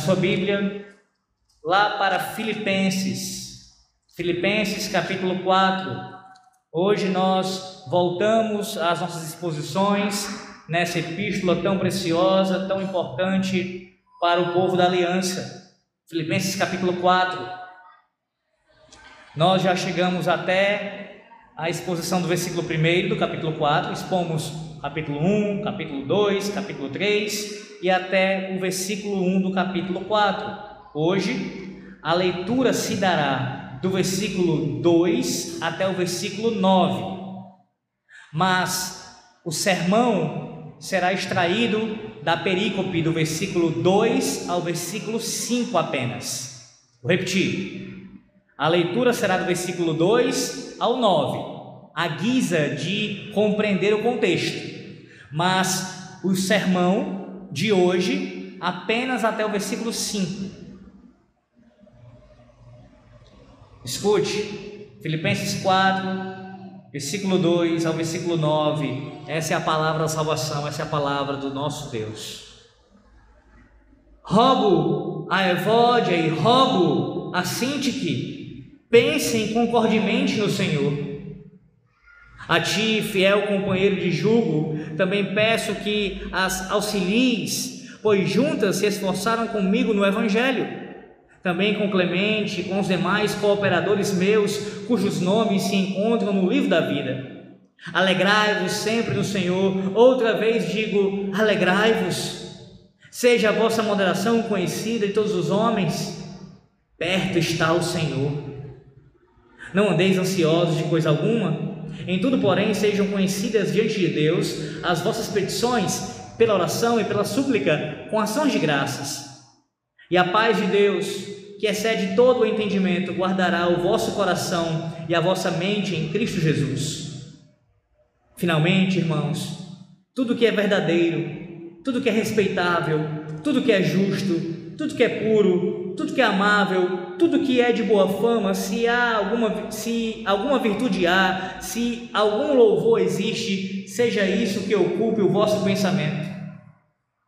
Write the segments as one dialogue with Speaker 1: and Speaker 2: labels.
Speaker 1: sua Bíblia, lá para Filipenses, Filipenses capítulo 4. Hoje nós voltamos às nossas exposições nessa epístola tão preciosa, tão importante para o povo da aliança. Filipenses capítulo 4. Nós já chegamos até a exposição do versículo 1 do capítulo 4, expomos capítulo 1, capítulo 2, capítulo 3 e até o versículo 1 do capítulo 4. Hoje, a leitura se dará do versículo 2 até o versículo 9. Mas o sermão será extraído da perícope do versículo 2 ao versículo 5 apenas. Vou repetir. A leitura será do versículo 2 ao 9, à guisa de compreender o contexto. Mas o sermão de hoje apenas até o versículo 5. Escute, Filipenses 4, versículo 2 ao versículo 9. Essa é a palavra da salvação, essa é a palavra do nosso Deus. Rogo a Evódia e rogo a Sintique Pensem concordemente no Senhor. A ti, fiel companheiro de julgo, também peço que as auxilies, pois juntas se esforçaram comigo no Evangelho. Também com Clemente, com os demais cooperadores meus, cujos nomes se encontram no livro da vida. Alegrai-vos sempre no Senhor. Outra vez digo: alegrai-vos. Seja a vossa moderação conhecida de todos os homens. Perto está o Senhor. Não andeis ansiosos de coisa alguma, em tudo, porém, sejam conhecidas diante de Deus as vossas petições pela oração e pela súplica com ações de graças. E a paz de Deus, que excede todo o entendimento, guardará o vosso coração e a vossa mente em Cristo Jesus. Finalmente, irmãos, tudo que é verdadeiro, tudo que é respeitável, tudo que é justo, tudo que é puro, tudo que é amável, tudo que é de boa fama, se há alguma, se alguma virtude há, se algum louvor existe, seja isso que ocupe o vosso pensamento.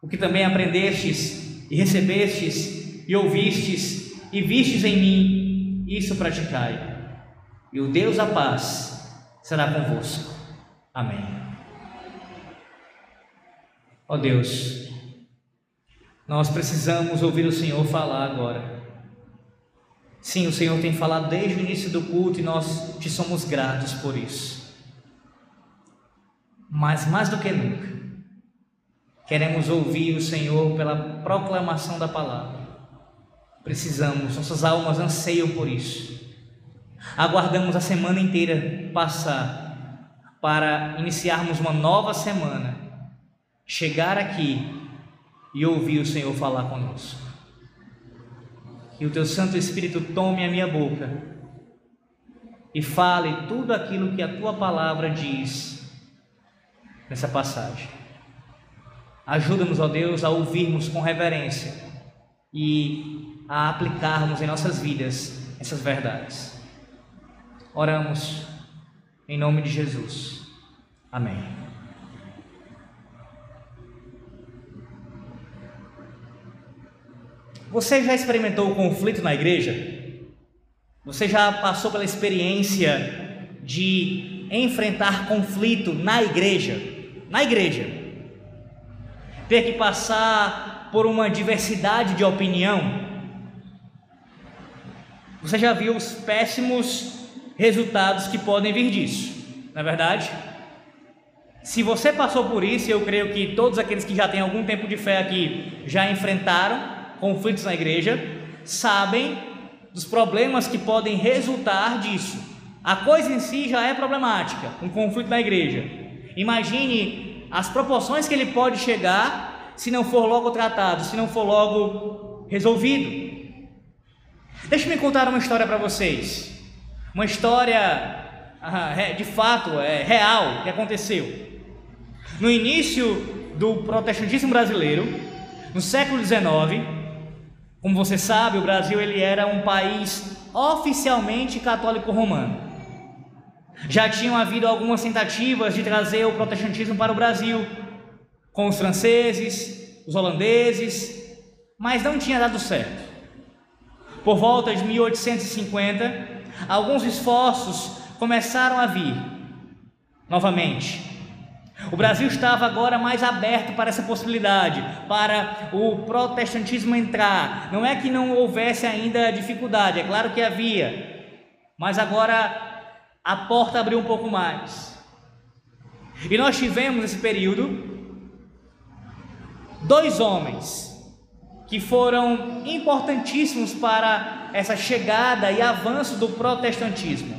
Speaker 1: O que também aprendestes e recebestes e ouvistes e vistes em mim, isso praticai. E o Deus da paz será convosco. Amém. Ó oh Deus, nós precisamos ouvir o Senhor falar agora. Sim, o Senhor tem falado desde o início do culto e nós te somos gratos por isso. Mas mais do que nunca, queremos ouvir o Senhor pela proclamação da palavra. Precisamos, nossas almas anseiam por isso. Aguardamos a semana inteira passar para iniciarmos uma nova semana, chegar aqui e ouvir o Senhor falar conosco que o teu Santo Espírito tome a minha boca e fale tudo aquilo que a tua palavra diz nessa passagem. Ajuda-nos, ó Deus, a ouvirmos com reverência e a aplicarmos em nossas vidas essas verdades. Oramos em nome de Jesus. Amém. Você já experimentou o conflito na igreja? Você já passou pela experiência de enfrentar conflito na igreja? Na igreja. Ter que passar por uma diversidade de opinião? Você já viu os péssimos resultados que podem vir disso, não é verdade? Se você passou por isso, eu creio que todos aqueles que já têm algum tempo de fé aqui já enfrentaram, conflitos na igreja sabem dos problemas que podem resultar disso. A coisa em si já é problemática, um conflito na igreja. Imagine as proporções que ele pode chegar se não for logo tratado, se não for logo resolvido. Deixe-me contar uma história para vocês. Uma história ah, de fato, é real, que aconteceu. No início do protestantismo brasileiro, no século XIX, como você sabe, o Brasil ele era um país oficialmente católico romano. Já tinham havido algumas tentativas de trazer o protestantismo para o Brasil, com os franceses, os holandeses, mas não tinha dado certo. Por volta de 1850, alguns esforços começaram a vir novamente. O Brasil estava agora mais aberto para essa possibilidade, para o protestantismo entrar. Não é que não houvesse ainda dificuldade, é claro que havia, mas agora a porta abriu um pouco mais. E nós tivemos nesse período dois homens que foram importantíssimos para essa chegada e avanço do protestantismo.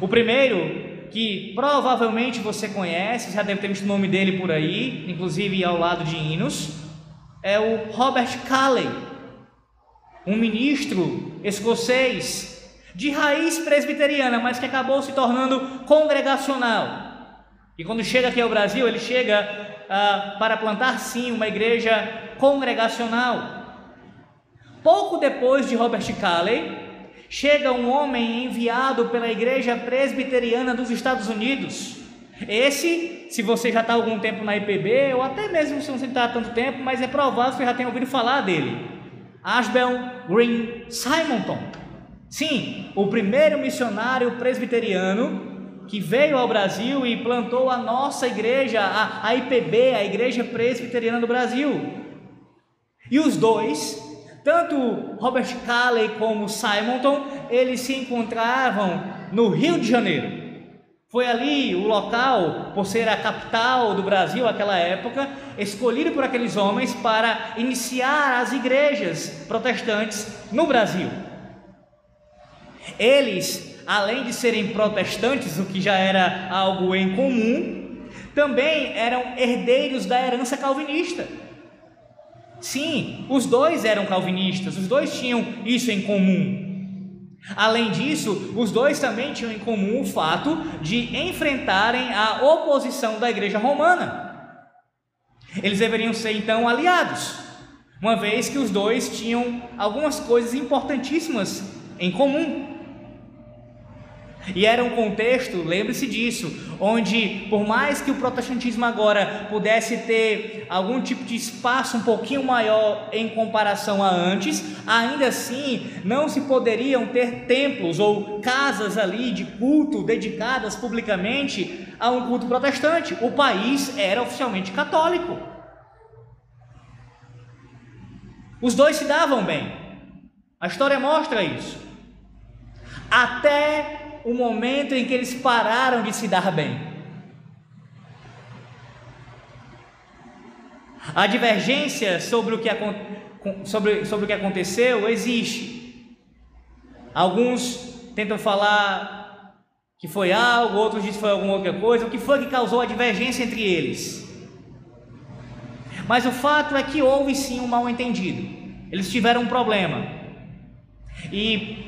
Speaker 1: O primeiro que provavelmente você conhece, já deve ter visto o nome dele por aí, inclusive ao lado de hinos, é o Robert Calley, um ministro escocês de raiz presbiteriana, mas que acabou se tornando congregacional. E quando chega aqui ao Brasil, ele chega ah, para plantar sim uma igreja congregacional. Pouco depois de Robert Calley, chega um homem enviado pela Igreja Presbiteriana dos Estados Unidos. Esse, se você já está algum tempo na IPB, ou até mesmo se não está há tanto tempo, mas é provável que você já tenha ouvido falar dele. Ashbel Green Simonton. Sim, o primeiro missionário presbiteriano que veio ao Brasil e plantou a nossa igreja, a, a IPB, a Igreja Presbiteriana do Brasil. E os dois tanto Robert Calley como Simonton, eles se encontravam no Rio de Janeiro. Foi ali o local, por ser a capital do Brasil naquela época, escolhido por aqueles homens para iniciar as igrejas protestantes no Brasil. Eles, além de serem protestantes, o que já era algo em comum, também eram herdeiros da herança calvinista. Sim, os dois eram calvinistas, os dois tinham isso em comum. Além disso, os dois também tinham em comum o fato de enfrentarem a oposição da igreja romana. Eles deveriam ser então aliados, uma vez que os dois tinham algumas coisas importantíssimas em comum. E era um contexto, lembre-se disso, onde, por mais que o protestantismo agora pudesse ter algum tipo de espaço um pouquinho maior em comparação a antes, ainda assim não se poderiam ter templos ou casas ali de culto dedicadas publicamente a um culto protestante. O país era oficialmente católico. Os dois se davam bem. A história mostra isso. Até o momento em que eles pararam de se dar bem. A divergência sobre o que, sobre, sobre o que aconteceu existe. Alguns tentam falar que foi algo, outros dizem que foi alguma outra coisa. O que foi que causou a divergência entre eles? Mas o fato é que houve sim um mal entendido. Eles tiveram um problema. E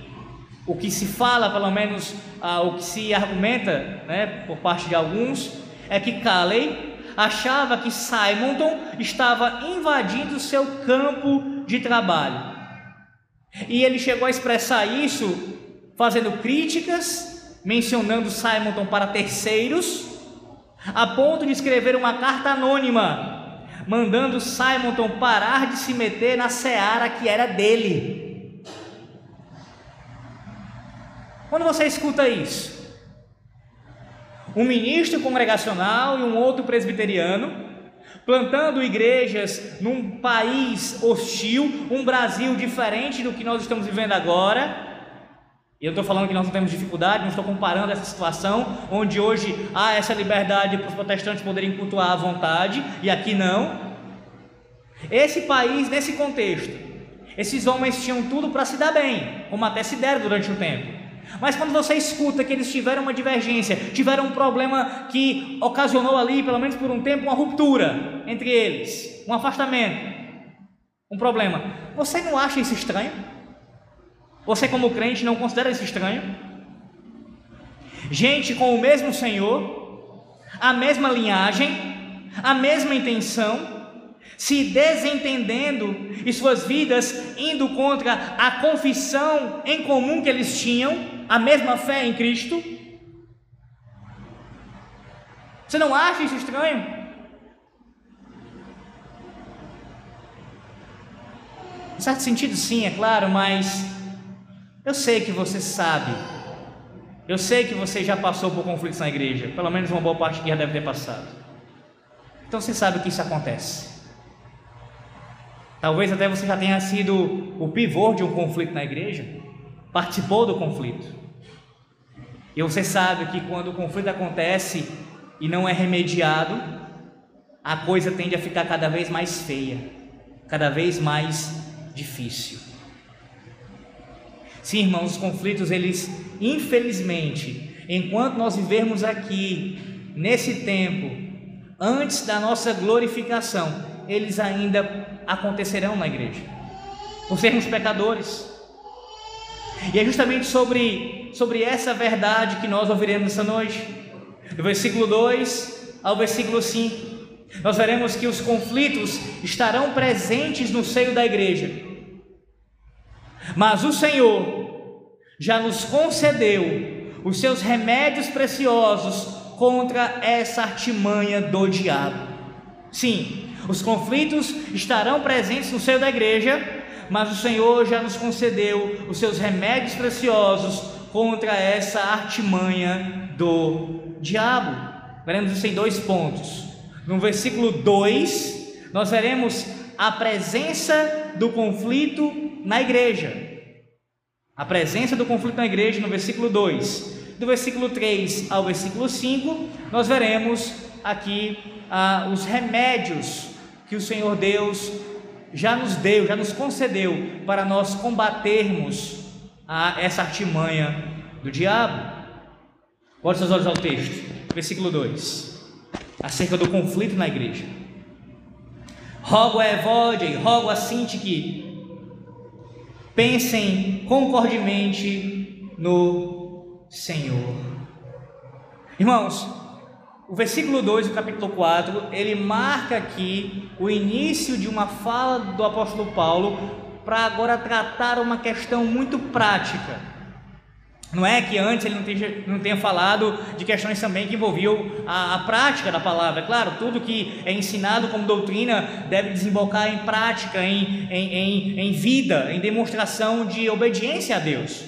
Speaker 1: o que se fala, pelo menos ah, o que se argumenta né, por parte de alguns, é que Calley achava que Simonton estava invadindo seu campo de trabalho. E ele chegou a expressar isso fazendo críticas, mencionando Simonton para terceiros, a ponto de escrever uma carta anônima, mandando Simonton parar de se meter na seara que era dele. Quando você escuta isso, um ministro congregacional e um outro presbiteriano plantando igrejas num país hostil, um Brasil diferente do que nós estamos vivendo agora. E eu estou falando que nós não temos dificuldade, não estou comparando essa situação, onde hoje há essa liberdade para os protestantes poderem cultuar à vontade, e aqui não. Esse país, nesse contexto, esses homens tinham tudo para se dar bem, como até se deram durante o tempo. Mas quando você escuta que eles tiveram uma divergência, tiveram um problema que ocasionou ali, pelo menos por um tempo, uma ruptura entre eles, um afastamento, um problema, você não acha isso estranho? Você, como crente, não considera isso estranho? Gente com o mesmo Senhor, a mesma linhagem, a mesma intenção, se desentendendo e suas vidas indo contra a confissão em comum que eles tinham, a mesma fé em Cristo. Você não acha isso estranho? Em certo sentido, sim, é claro, mas eu sei que você sabe. Eu sei que você já passou por conflitos na igreja, pelo menos uma boa parte que já deve ter passado. Então você sabe que isso acontece. Talvez até você já tenha sido o pivô de um conflito na igreja, participou do conflito. E você sabe que quando o conflito acontece e não é remediado, a coisa tende a ficar cada vez mais feia, cada vez mais difícil. Sim, irmãos, os conflitos, eles, infelizmente, enquanto nós vivermos aqui, nesse tempo, antes da nossa glorificação, eles ainda acontecerão na igreja, por sermos pecadores. E é justamente sobre, sobre essa verdade que nós ouviremos essa noite, do versículo 2 ao versículo 5. Nós veremos que os conflitos estarão presentes no seio da igreja, mas o Senhor já nos concedeu os seus remédios preciosos contra essa artimanha do diabo. Sim, os conflitos estarão presentes no seio da igreja, mas o Senhor já nos concedeu os seus remédios preciosos contra essa artimanha do diabo. Veremos isso em dois pontos. No versículo 2, nós veremos a presença do conflito na igreja. A presença do conflito na igreja no versículo 2. Do versículo 3 ao versículo 5, nós veremos aqui ah, os remédios que o Senhor Deus já nos deu, já nos concedeu para nós combatermos a essa artimanha do diabo. Bote seus olhos ao texto, versículo 2, acerca do conflito na igreja. Rogo a Evódia rogo a Sinti que pensem concordemente no Senhor. Irmãos, o versículo 2 do capítulo 4, ele marca aqui o início de uma fala do apóstolo Paulo para agora tratar uma questão muito prática. Não é que antes ele não tenha, não tenha falado de questões também que envolviam a, a, prática da palavra. Claro, tudo que é ensinado como doutrina deve desembocar em prática, em, em, em, em vida, em demonstração de obediência a Deus.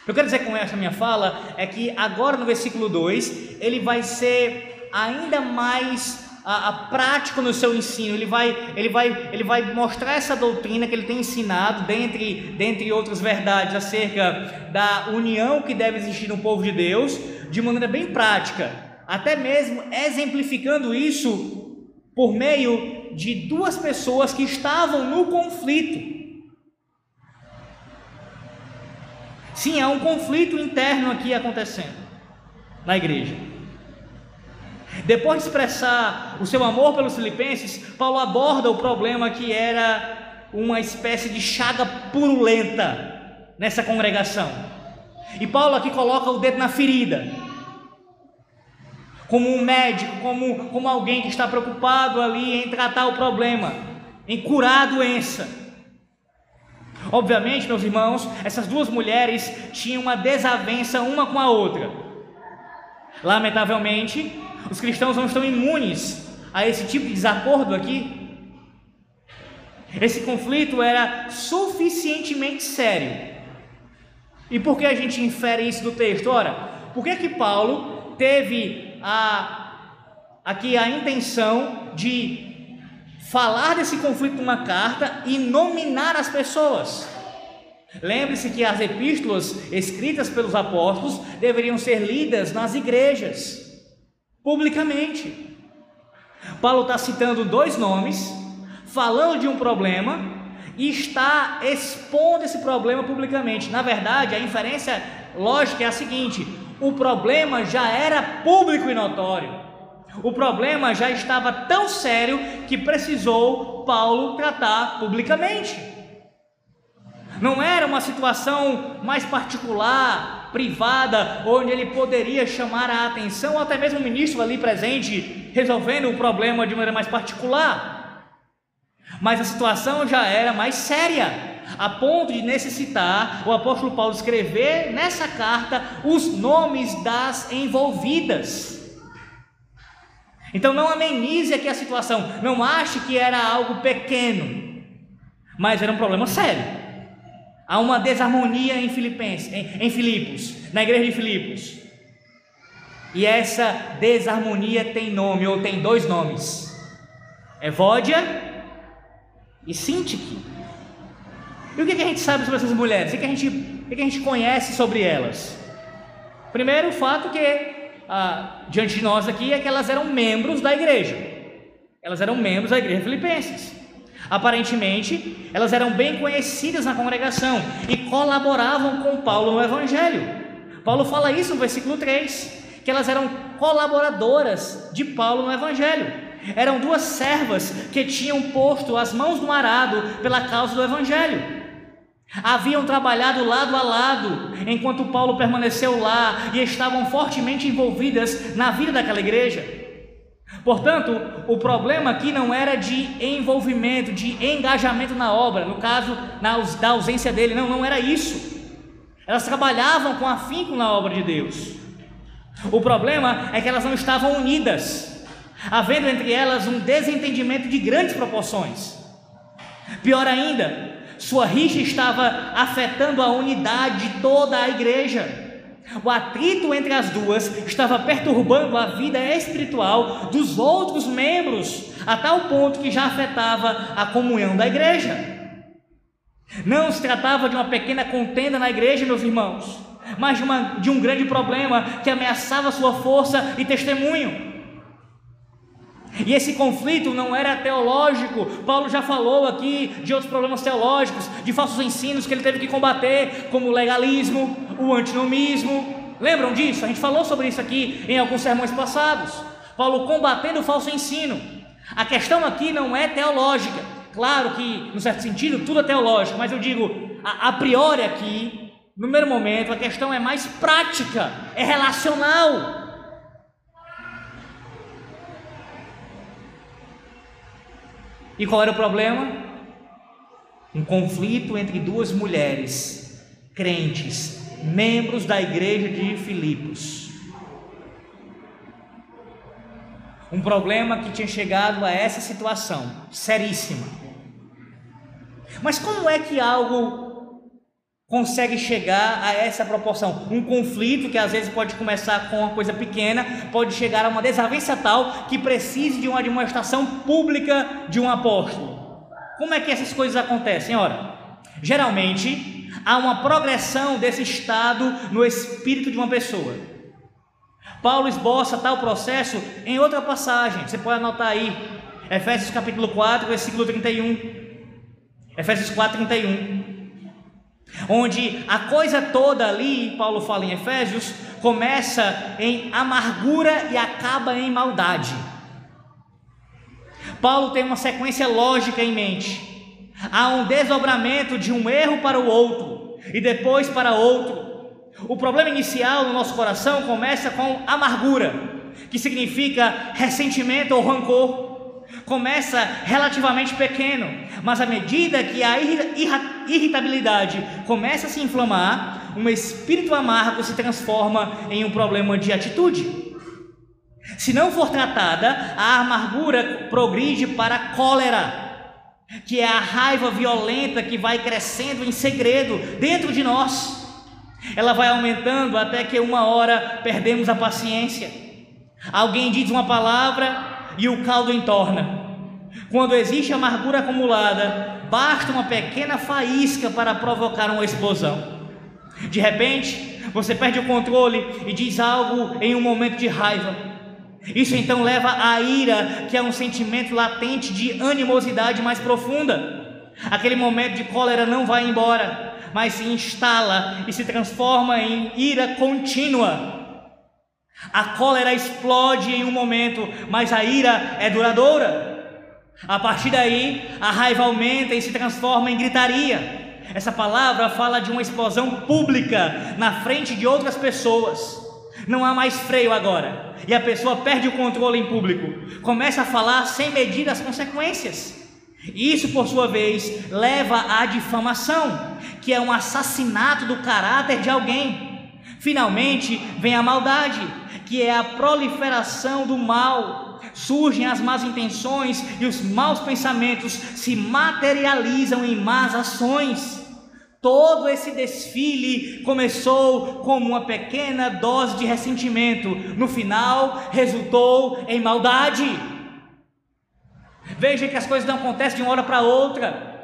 Speaker 1: O que eu quero dizer com essa minha fala é que agora no versículo 2 ele vai ser ainda mais a, a prático no seu ensino, ele vai, ele, vai, ele vai mostrar essa doutrina que ele tem ensinado, dentre, dentre outras verdades, acerca da união que deve existir no povo de Deus, de maneira bem prática, até mesmo exemplificando isso por meio de duas pessoas que estavam no conflito. Sim, há um conflito interno aqui acontecendo na igreja. Depois de expressar o seu amor pelos filipenses, Paulo aborda o problema que era uma espécie de chaga purulenta nessa congregação. E Paulo aqui coloca o dedo na ferida, como um médico, como, como alguém que está preocupado ali em tratar o problema, em curar a doença. Obviamente, meus irmãos, essas duas mulheres tinham uma desavença uma com a outra. Lamentavelmente, os cristãos não estão imunes a esse tipo de desacordo aqui. Esse conflito era suficientemente sério. E por que a gente infere isso do texto? Ora, por que que Paulo teve a aqui a intenção de falar desse conflito numa carta e nominar as pessoas? Lembre-se que as epístolas escritas pelos apóstolos deveriam ser lidas nas igrejas publicamente. Paulo está citando dois nomes, falando de um problema e está expondo esse problema publicamente. Na verdade, a inferência lógica é a seguinte: o problema já era público e notório. O problema já estava tão sério que precisou Paulo tratar publicamente. Não era uma situação mais particular, privada, onde ele poderia chamar a atenção, ou até mesmo o ministro ali presente, resolvendo o problema de maneira mais particular. Mas a situação já era mais séria, a ponto de necessitar o apóstolo Paulo escrever nessa carta os nomes das envolvidas. Então não amenize aqui a situação, não ache que era algo pequeno. Mas era um problema sério. Há uma desarmonia em, Filipenses, em, em Filipos, na igreja de Filipos. E essa desarmonia tem nome, ou tem dois nomes: Evódia e Sintique. E o que, a gente sabe sobre essas mulheres? O que, a, gente, o que, a gente conhece sobre elas? Primeiro, o fato que ah, diante de nós aqui é que elas eram membros da igreja. Elas eram membros da igreja filipenses. Aparentemente, elas eram bem conhecidas na congregação e colaboravam com Paulo no evangelho. Paulo fala isso no versículo 3, que elas eram colaboradoras de Paulo no evangelho. Eram duas servas que tinham posto as mãos no arado pela causa do evangelho. Haviam trabalhado lado a lado enquanto Paulo permaneceu lá e estavam fortemente envolvidas na vida daquela igreja. Portanto, o problema aqui não era de envolvimento, de engajamento na obra, no caso na, da ausência dele, não, não era isso. Elas trabalhavam com afinco na obra de Deus. O problema é que elas não estavam unidas, havendo entre elas um desentendimento de grandes proporções. Pior ainda, sua rixa estava afetando a unidade de toda a igreja. O atrito entre as duas estava perturbando a vida espiritual dos outros membros, a tal ponto que já afetava a comunhão da igreja. Não se tratava de uma pequena contenda na igreja, meus irmãos, mas de, uma, de um grande problema que ameaçava sua força e testemunho. E esse conflito não era teológico. Paulo já falou aqui de outros problemas teológicos, de falsos ensinos que ele teve que combater, como o legalismo, o antinomismo. Lembram disso? A gente falou sobre isso aqui em alguns sermões passados. Paulo combatendo o falso ensino. A questão aqui não é teológica. Claro que, no certo sentido, tudo é teológico, mas eu digo, a, a priori aqui, no primeiro momento, a questão é mais prática, é relacional. E qual era o problema? Um conflito entre duas mulheres crentes, membros da igreja de Filipos. Um problema que tinha chegado a essa situação seríssima. Mas como é que algo consegue chegar a essa proporção. Um conflito que às vezes pode começar com uma coisa pequena, pode chegar a uma desavença tal que precise de uma demonstração pública de um apóstolo. Como é que essas coisas acontecem? Ora, geralmente há uma progressão desse estado no espírito de uma pessoa. Paulo esboça tal processo em outra passagem, você pode anotar aí, Efésios capítulo 4, versículo 31. Efésios 4, 31 onde a coisa toda ali, Paulo fala em Efésios, começa em amargura e acaba em maldade. Paulo tem uma sequência lógica em mente. Há um desdobramento de um erro para o outro e depois para outro. O problema inicial no nosso coração começa com amargura, que significa ressentimento ou rancor começa relativamente pequeno, mas à medida que a irritabilidade começa a se inflamar, um espírito amargo se transforma em um problema de atitude. Se não for tratada, a amargura progride para a cólera, que é a raiva violenta que vai crescendo em segredo dentro de nós. Ela vai aumentando até que uma hora perdemos a paciência. Alguém diz uma palavra e o caldo entorna. Quando existe amargura acumulada, basta uma pequena faísca para provocar uma explosão. De repente, você perde o controle e diz algo em um momento de raiva. Isso então leva à ira, que é um sentimento latente de animosidade mais profunda. Aquele momento de cólera não vai embora, mas se instala e se transforma em ira contínua. A cólera explode em um momento, mas a ira é duradoura. A partir daí, a raiva aumenta e se transforma em gritaria. Essa palavra fala de uma explosão pública na frente de outras pessoas. Não há mais freio agora. E a pessoa perde o controle em público. Começa a falar sem medir as consequências. Isso, por sua vez, leva à difamação, que é um assassinato do caráter de alguém. Finalmente, vem a maldade, que é a proliferação do mal, surgem as más intenções e os maus pensamentos se materializam em más ações. Todo esse desfile começou como uma pequena dose de ressentimento, no final resultou em maldade. Veja que as coisas não acontecem de uma hora para outra.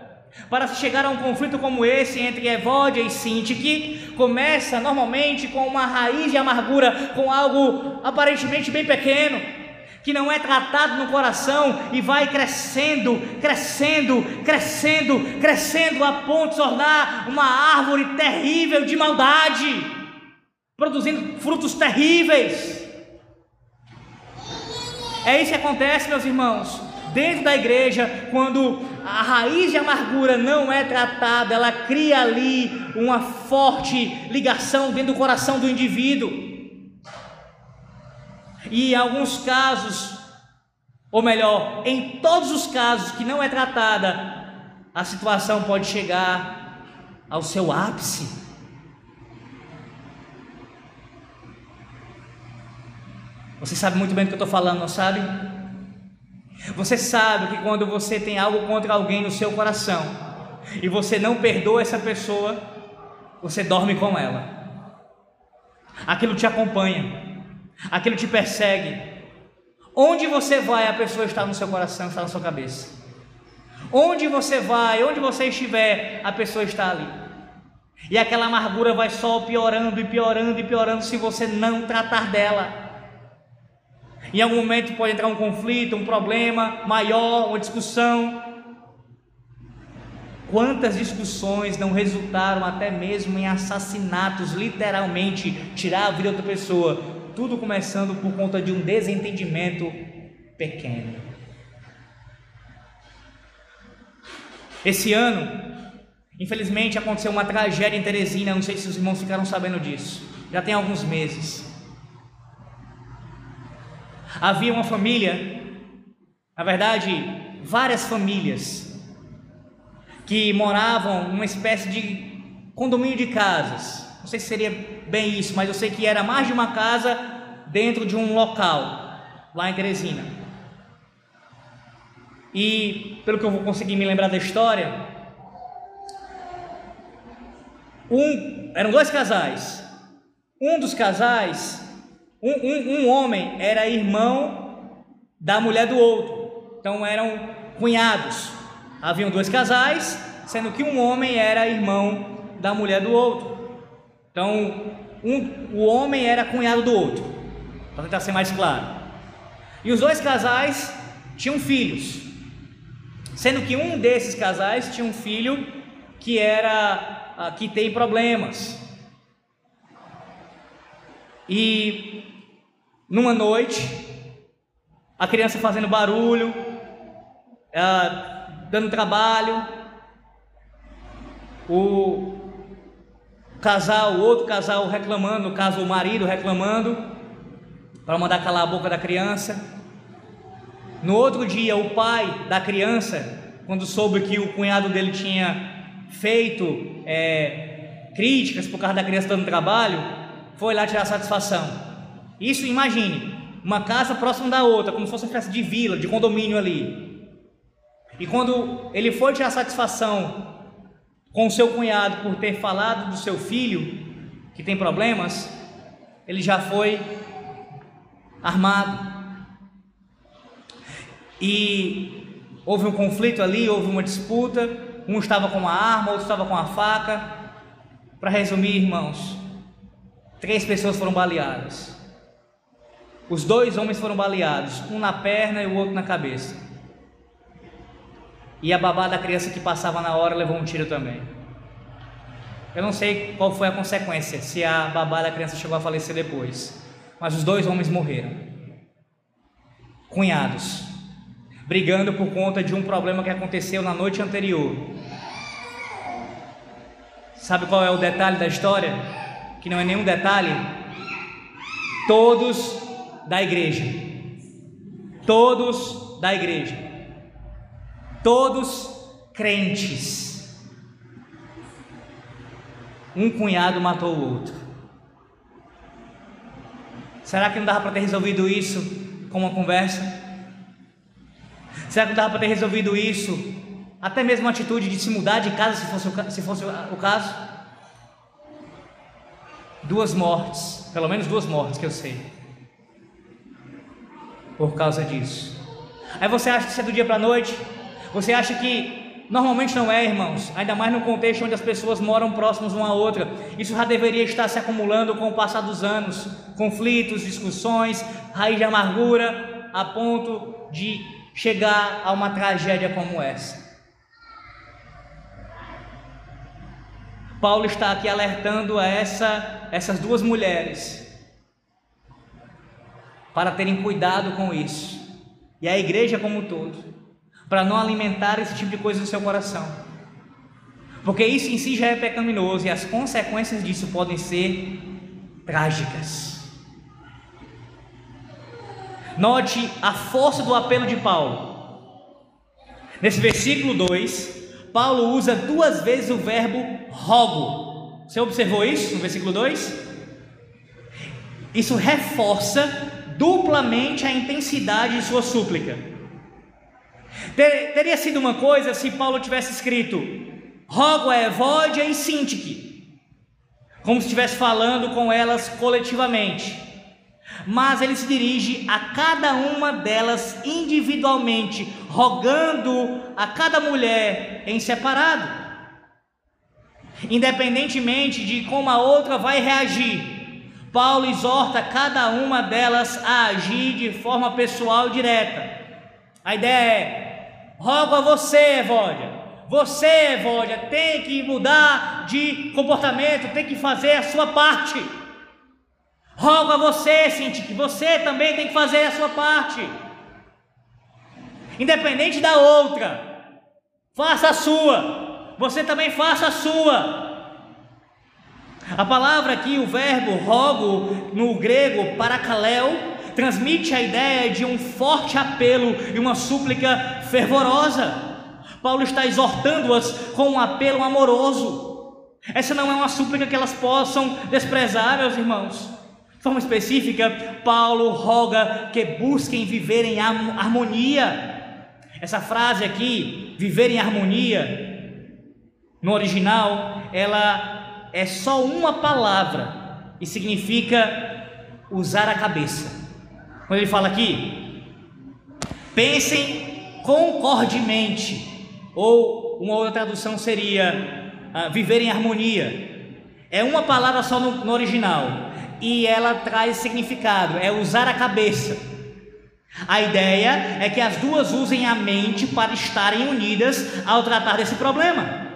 Speaker 1: Para chegar a um conflito como esse entre Evódia e Sintique, começa normalmente com uma raiz de amargura, com algo aparentemente bem pequeno, que não é tratado no coração e vai crescendo, crescendo, crescendo, crescendo a ponto de tornar uma árvore terrível de maldade, produzindo frutos terríveis. É isso que acontece, meus irmãos dentro da igreja, quando a raiz de amargura não é tratada, ela cria ali uma forte ligação dentro do coração do indivíduo. E em alguns casos, ou melhor, em todos os casos que não é tratada, a situação pode chegar ao seu ápice. Você sabe muito bem do que eu estou falando, não sabe? Você sabe que quando você tem algo contra alguém no seu coração e você não perdoa essa pessoa, você dorme com ela. Aquilo te acompanha, aquilo te persegue. Onde você vai, a pessoa está no seu coração, está na sua cabeça. Onde você vai, onde você estiver, a pessoa está ali. E aquela amargura vai só piorando e piorando e piorando se você não tratar dela. Em algum momento pode entrar um conflito, um problema maior, uma discussão. Quantas discussões não resultaram até mesmo em assassinatos, literalmente, tirar a vida da outra pessoa, tudo começando por conta de um desentendimento pequeno. Esse ano, infelizmente, aconteceu uma tragédia em Teresina, não sei se os irmãos ficaram sabendo disso. Já tem alguns meses. Havia uma família, na verdade, várias famílias, que moravam numa espécie de condomínio de casas. Não sei se seria bem isso, mas eu sei que era mais de uma casa dentro de um local, lá em Teresina. E, pelo que eu vou conseguir me lembrar da história, um, eram dois casais. Um dos casais um, um, um homem era irmão da mulher do outro, então eram cunhados. Haviam dois casais, sendo que um homem era irmão da mulher do outro. Então, um, o homem era cunhado do outro, para tentar ser mais claro. E os dois casais tinham filhos, sendo que um desses casais tinha um filho que era ah, que tem problemas. E numa noite, a criança fazendo barulho, dando trabalho, o casal, o outro casal reclamando, no caso o marido reclamando, para mandar calar a boca da criança. No outro dia, o pai da criança, quando soube que o cunhado dele tinha feito é, críticas por causa da criança dando trabalho, foi lá tirar satisfação. Isso, imagine, uma casa próxima da outra, como se fosse uma espécie de vila, de condomínio ali. E quando ele foi tirar satisfação com seu cunhado por ter falado do seu filho que tem problemas, ele já foi armado. E houve um conflito ali, houve uma disputa, um estava com a arma, outro estava com a faca. Para resumir, irmãos, três pessoas foram baleadas. Os dois homens foram baleados, um na perna e o outro na cabeça. E a babá da criança que passava na hora levou um tiro também. Eu não sei qual foi a consequência, se a babá da criança chegou a falecer depois. Mas os dois homens morreram. Cunhados. Brigando por conta de um problema que aconteceu na noite anterior. Sabe qual é o detalhe da história? Que não é nenhum detalhe. Todos da igreja. Todos da igreja. Todos crentes. Um cunhado matou o outro. Será que não dava para ter resolvido isso com uma conversa? Será que não dava para ter resolvido isso? Até mesmo a atitude de se mudar de casa, se fosse o, se fosse o caso? Duas mortes, pelo menos duas mortes que eu sei, por causa disso. Aí você acha que isso é do dia para a noite? Você acha que normalmente não é, irmãos? Ainda mais no contexto onde as pessoas moram próximas uma à outra. Isso já deveria estar se acumulando com o passar dos anos conflitos, discussões, raiz de amargura, a ponto de chegar a uma tragédia como essa. Paulo está aqui alertando a essa, essas duas mulheres para terem cuidado com isso, e a igreja como um todo, para não alimentar esse tipo de coisa no seu coração, porque isso em si já é pecaminoso e as consequências disso podem ser trágicas. Note a força do apelo de Paulo. Nesse versículo 2, Paulo usa duas vezes o verbo rogo. Você observou isso no versículo 2? Isso reforça duplamente a intensidade de sua súplica. Ter, teria sido uma coisa se Paulo tivesse escrito rogo a Evódia e Sintique, como se estivesse falando com elas coletivamente mas ele se dirige a cada uma delas individualmente, rogando a cada mulher em separado, independentemente de como a outra vai reagir. Paulo exorta cada uma delas a agir de forma pessoal direta. A ideia é: rogo a você, Evódia, você, Evódia, tem que mudar de comportamento, tem que fazer a sua parte. Rogo a você, Cinti, que você também tem que fazer a sua parte. Independente da outra, faça a sua. Você também faça a sua. A palavra aqui, o verbo rogo, no grego paracaléu, transmite a ideia de um forte apelo e uma súplica fervorosa. Paulo está exortando-as com um apelo amoroso. Essa não é uma súplica que elas possam desprezar, meus irmãos forma específica, Paulo roga que busquem viver em harmonia. Essa frase aqui, viver em harmonia, no original, ela é só uma palavra e significa usar a cabeça. Quando ele fala aqui, pensem concordemente, ou uma outra tradução seria uh, viver em harmonia. É uma palavra só no, no original, e ela traz significado, é usar a cabeça. A ideia é que as duas usem a mente para estarem unidas ao tratar desse problema.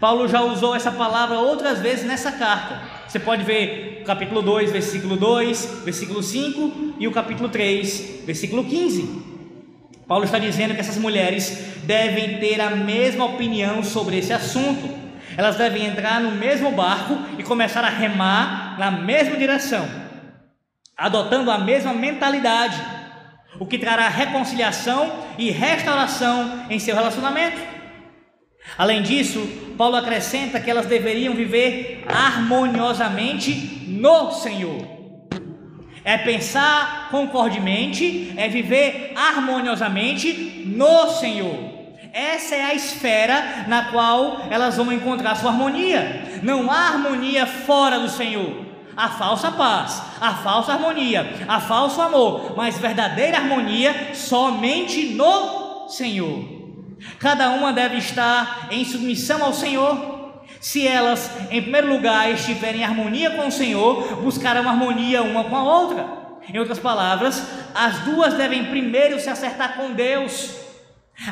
Speaker 1: Paulo já usou essa palavra outras vezes nessa carta. Você pode ver o capítulo 2, versículo 2, versículo 5 e o capítulo 3, versículo 15. Paulo está dizendo que essas mulheres devem ter a mesma opinião sobre esse assunto. Elas devem entrar no mesmo barco e começar a remar na mesma direção, adotando a mesma mentalidade, o que trará reconciliação e restauração em seu relacionamento. Além disso, Paulo acrescenta que elas deveriam viver harmoniosamente no Senhor. É pensar concordemente, é viver harmoniosamente no Senhor. Essa é a esfera na qual elas vão encontrar sua harmonia. Não há harmonia fora do Senhor. A falsa paz, a falsa harmonia, a falso amor, mas verdadeira harmonia somente no Senhor. Cada uma deve estar em submissão ao Senhor. Se elas, em primeiro lugar, estiverem em harmonia com o Senhor, buscarão harmonia uma com a outra. Em outras palavras, as duas devem primeiro se acertar com Deus.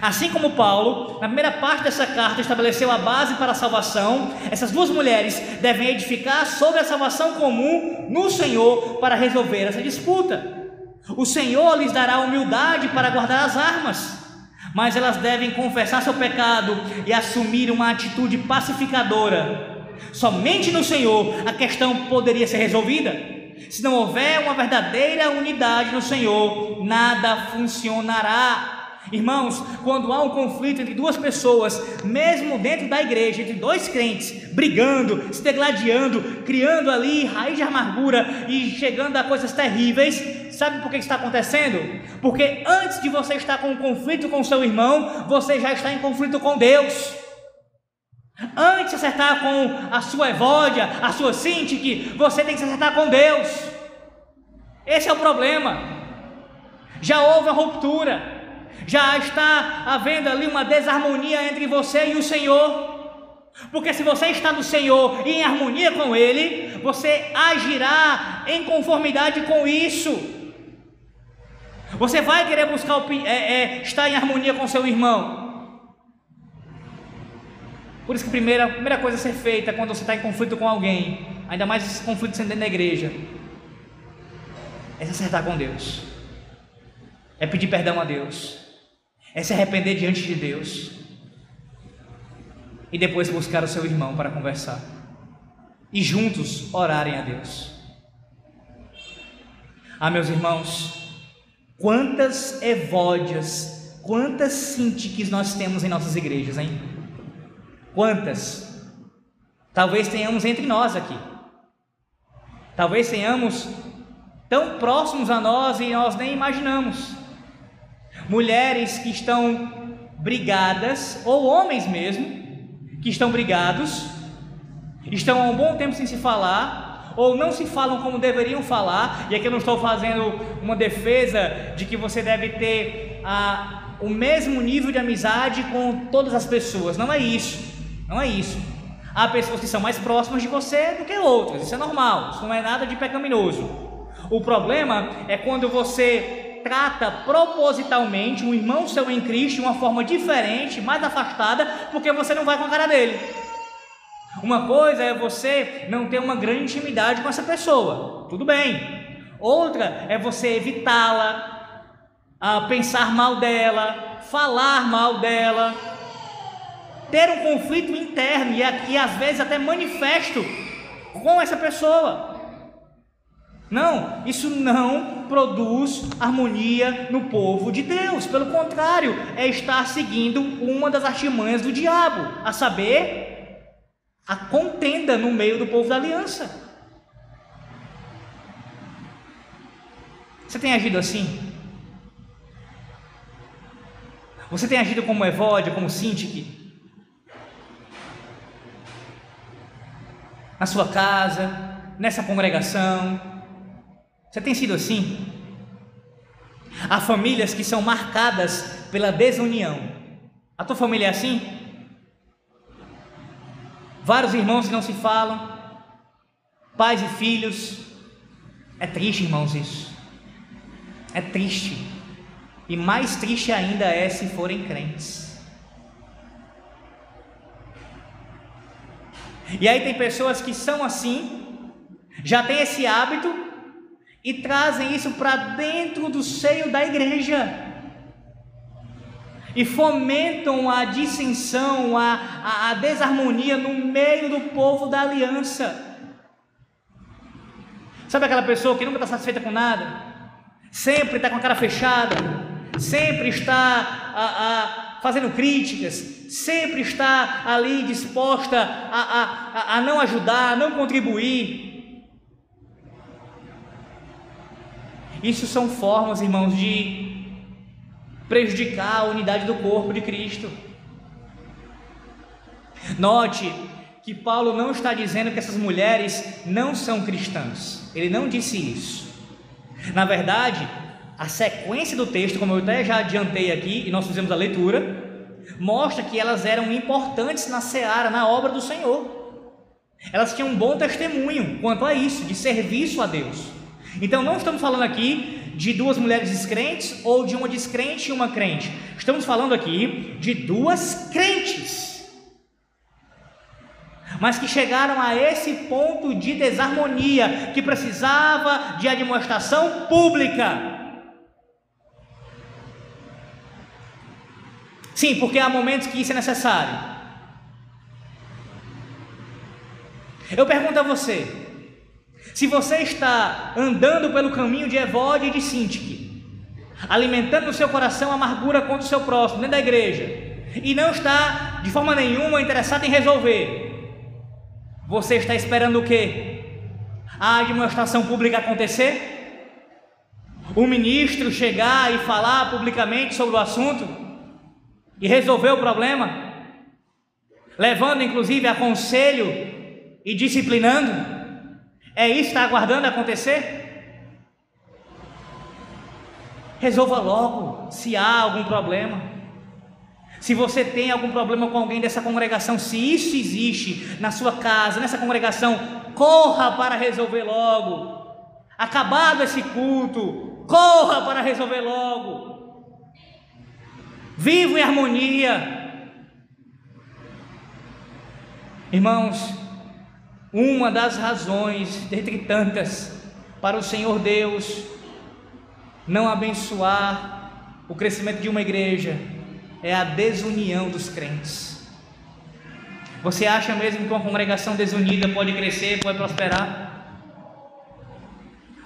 Speaker 1: Assim como Paulo, na primeira parte dessa carta, estabeleceu a base para a salvação, essas duas mulheres devem edificar sobre a salvação comum no Senhor para resolver essa disputa. O Senhor lhes dará humildade para guardar as armas, mas elas devem confessar seu pecado e assumir uma atitude pacificadora. Somente no Senhor a questão poderia ser resolvida. Se não houver uma verdadeira unidade no Senhor, nada funcionará. Irmãos, quando há um conflito entre duas pessoas, mesmo dentro da igreja, entre dois crentes, brigando, se degladiando, criando ali raiz de amargura e chegando a coisas terríveis, sabe por que está acontecendo? Porque antes de você estar com um conflito com seu irmão, você já está em conflito com Deus. Antes de acertar com a sua Evódia, a sua Sintique, você tem que se acertar com Deus. Esse é o problema. Já houve a ruptura. Já está havendo ali uma desarmonia entre você e o Senhor. Porque se você está no Senhor e em harmonia com Ele, você agirá em conformidade com isso. Você vai querer buscar é, é, estar em harmonia com seu irmão. Por isso que a primeira, primeira coisa a ser feita quando você está em conflito com alguém, ainda mais esse conflito sendo da igreja, é se acertar com Deus, é pedir perdão a Deus, é se arrepender diante de Deus e depois buscar o seu irmão para conversar e juntos orarem a Deus. Ah, meus irmãos, quantas evódias, quantas sintiques nós temos em nossas igrejas, hein? Quantas? Talvez tenhamos entre nós aqui. Talvez tenhamos tão próximos a nós e nós nem imaginamos. Mulheres que estão brigadas, ou homens mesmo, que estão brigados, estão há um bom tempo sem se falar, ou não se falam como deveriam falar, e aqui eu não estou fazendo uma defesa de que você deve ter a, o mesmo nível de amizade com todas as pessoas, não é isso. Não é isso. Há pessoas que são mais próximas de você do que outras, isso é normal, isso não é nada de pecaminoso. O problema é quando você trata propositalmente um irmão seu em Cristo de uma forma diferente, mais afastada, porque você não vai com a cara dele. Uma coisa é você não ter uma grande intimidade com essa pessoa, tudo bem. Outra é você evitá-la, pensar mal dela, falar mal dela, ter um conflito interno e, e às vezes até manifesto com essa pessoa. Não, isso não produz harmonia no povo de Deus. Pelo contrário, é estar seguindo uma das artimanhas do diabo, a saber, a contenda no meio do povo da aliança. Você tem agido assim? Você tem agido como Evódia, como Sintique? na sua casa, nessa congregação. Você tem sido assim? Há famílias que são marcadas pela desunião. A tua família é assim? Vários irmãos que não se falam, pais e filhos. É triste, irmãos, isso. É triste. E mais triste ainda é se forem crentes. E aí tem pessoas que são assim, já tem esse hábito e trazem isso para dentro do seio da igreja. E fomentam a dissensão, a, a, a desarmonia no meio do povo da aliança. Sabe aquela pessoa que nunca está satisfeita com nada? Sempre está com a cara fechada, sempre está a, a, fazendo críticas, sempre está ali disposta a, a, a não ajudar, a não contribuir. Isso são formas, irmãos, de prejudicar a unidade do corpo de Cristo. Note que Paulo não está dizendo que essas mulheres não são cristãs. Ele não disse isso. Na verdade, a sequência do texto, como eu até já adiantei aqui e nós fizemos a leitura, mostra que elas eram importantes na seara, na obra do Senhor. Elas tinham um bom testemunho quanto a isso, de serviço a Deus. Então não estamos falando aqui de duas mulheres descrentes ou de uma descrente e uma crente. Estamos falando aqui de duas crentes. Mas que chegaram a esse ponto de desarmonia, que precisava de administração pública. Sim, porque há momentos que isso é necessário. Eu pergunto a você: se você está andando pelo caminho de Evode e de Sintique, alimentando no seu coração amargura contra o seu próximo, dentro da igreja, e não está de forma nenhuma interessado em resolver, você está esperando o quê? A administração pública acontecer? o ministro chegar e falar publicamente sobre o assunto e resolver o problema, levando inclusive a conselho e disciplinando? É isso que está aguardando acontecer? Resolva logo se há algum problema. Se você tem algum problema com alguém dessa congregação, se isso existe na sua casa, nessa congregação, corra para resolver logo. Acabado esse culto, corra para resolver logo. Vivo em harmonia. Irmãos, uma das razões, dentre tantas, para o Senhor Deus não abençoar o crescimento de uma igreja é a desunião dos crentes. Você acha mesmo que uma congregação desunida pode crescer, pode prosperar?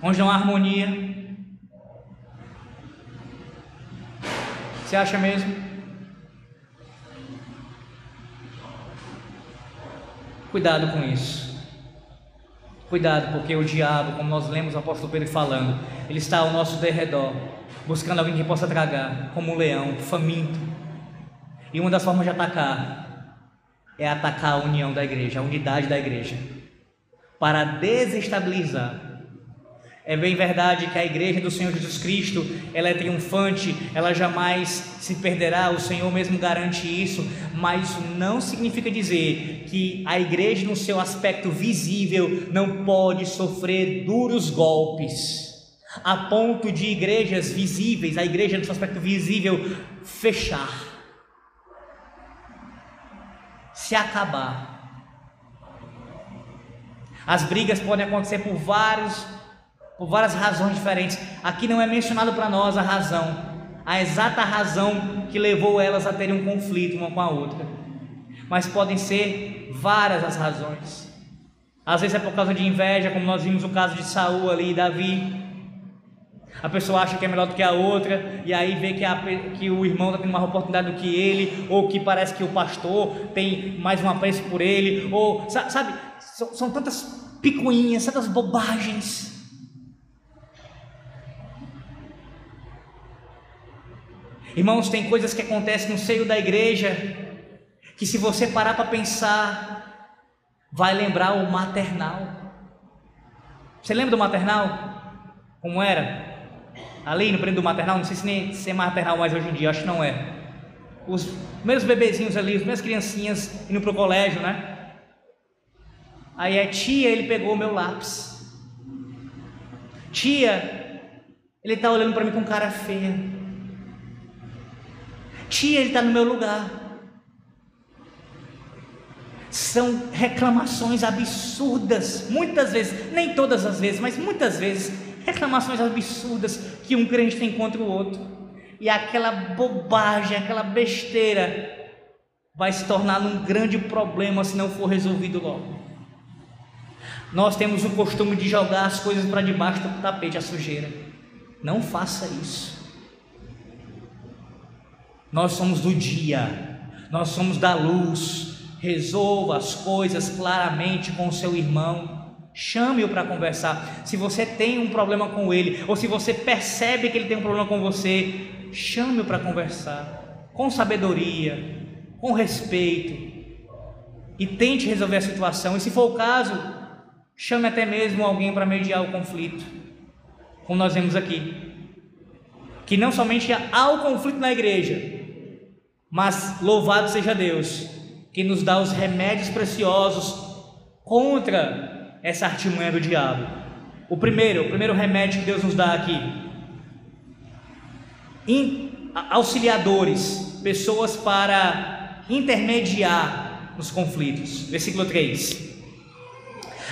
Speaker 1: Onde não há harmonia? Você acha mesmo? Cuidado com isso. Cuidado, porque o diabo, como nós lemos o apóstolo Pedro falando, ele está ao nosso derredor, buscando alguém que possa tragar, como um leão, faminto, e uma das formas de atacar é atacar a união da igreja, a unidade da igreja, para desestabilizar. É bem verdade que a igreja do Senhor Jesus Cristo, ela é triunfante, ela jamais se perderá, o Senhor mesmo garante isso, mas isso não significa dizer que a igreja no seu aspecto visível não pode sofrer duros golpes. A ponto de igrejas visíveis, a igreja no seu aspecto visível fechar se acabar. As brigas podem acontecer por vários por várias razões diferentes. Aqui não é mencionado para nós a razão, a exata razão que levou elas a terem um conflito uma com a outra. Mas podem ser várias as razões. Às vezes é por causa de inveja, como nós vimos o caso de Saul ali e Davi. A pessoa acha que é melhor do que a outra, e aí vê que, a, que o irmão está tendo mais oportunidade do que ele, ou que parece que o pastor tem mais um apreço por ele, ou sabe, são, são tantas picuinhas, tantas bobagens. Irmãos, tem coisas que acontecem no seio da igreja que, se você parar para pensar, vai lembrar o maternal. Você lembra do maternal? Como era? ali no período maternal, não sei se nem se é maternal mais hoje em dia, acho que não é. Os primeiros bebezinhos ali, as primeiras criancinhas indo para o colégio, né? Aí a tia, ele pegou o meu lápis. Tia, ele está olhando para mim com cara feia. Tia, ele está no meu lugar. São reclamações absurdas, muitas vezes, nem todas as vezes, mas muitas vezes reclamações absurdas que um crente tem contra o outro. E aquela bobagem, aquela besteira vai se tornar um grande problema se não for resolvido logo. Nós temos o costume de jogar as coisas para debaixo do tapete, a sujeira. Não faça isso. Nós somos do dia, nós somos da luz. Resolva as coisas claramente com o seu irmão. Chame-o para conversar. Se você tem um problema com ele, ou se você percebe que ele tem um problema com você, chame-o para conversar, com sabedoria, com respeito, e tente resolver a situação. E se for o caso, chame até mesmo alguém para mediar o conflito, como nós vemos aqui. Que não somente há o conflito na igreja, mas louvado seja Deus, que nos dá os remédios preciosos contra essa artimanha do diabo. O primeiro, o primeiro remédio que Deus nos dá aqui, in, auxiliadores, pessoas para intermediar nos conflitos. Versículo 3.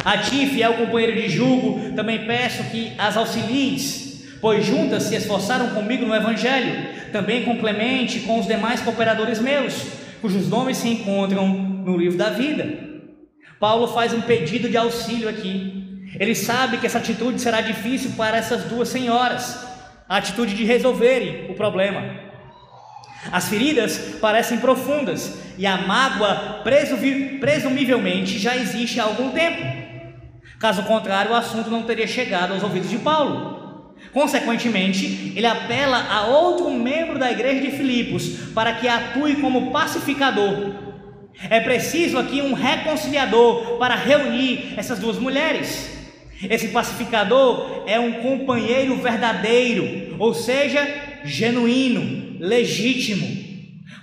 Speaker 1: A ti, fiel companheiro de julgo, também peço que as auxilies, pois juntas se esforçaram comigo no Evangelho, também complemente com os demais cooperadores meus, cujos nomes se encontram no livro da vida. Paulo faz um pedido de auxílio aqui. Ele sabe que essa atitude será difícil para essas duas senhoras, a atitude de resolverem o problema. As feridas parecem profundas e a mágoa presumivelmente já existe há algum tempo. Caso contrário, o assunto não teria chegado aos ouvidos de Paulo. Consequentemente, ele apela a outro membro da igreja de Filipos para que atue como pacificador. É preciso aqui um reconciliador para reunir essas duas mulheres. Esse pacificador é um companheiro verdadeiro, ou seja, genuíno, legítimo.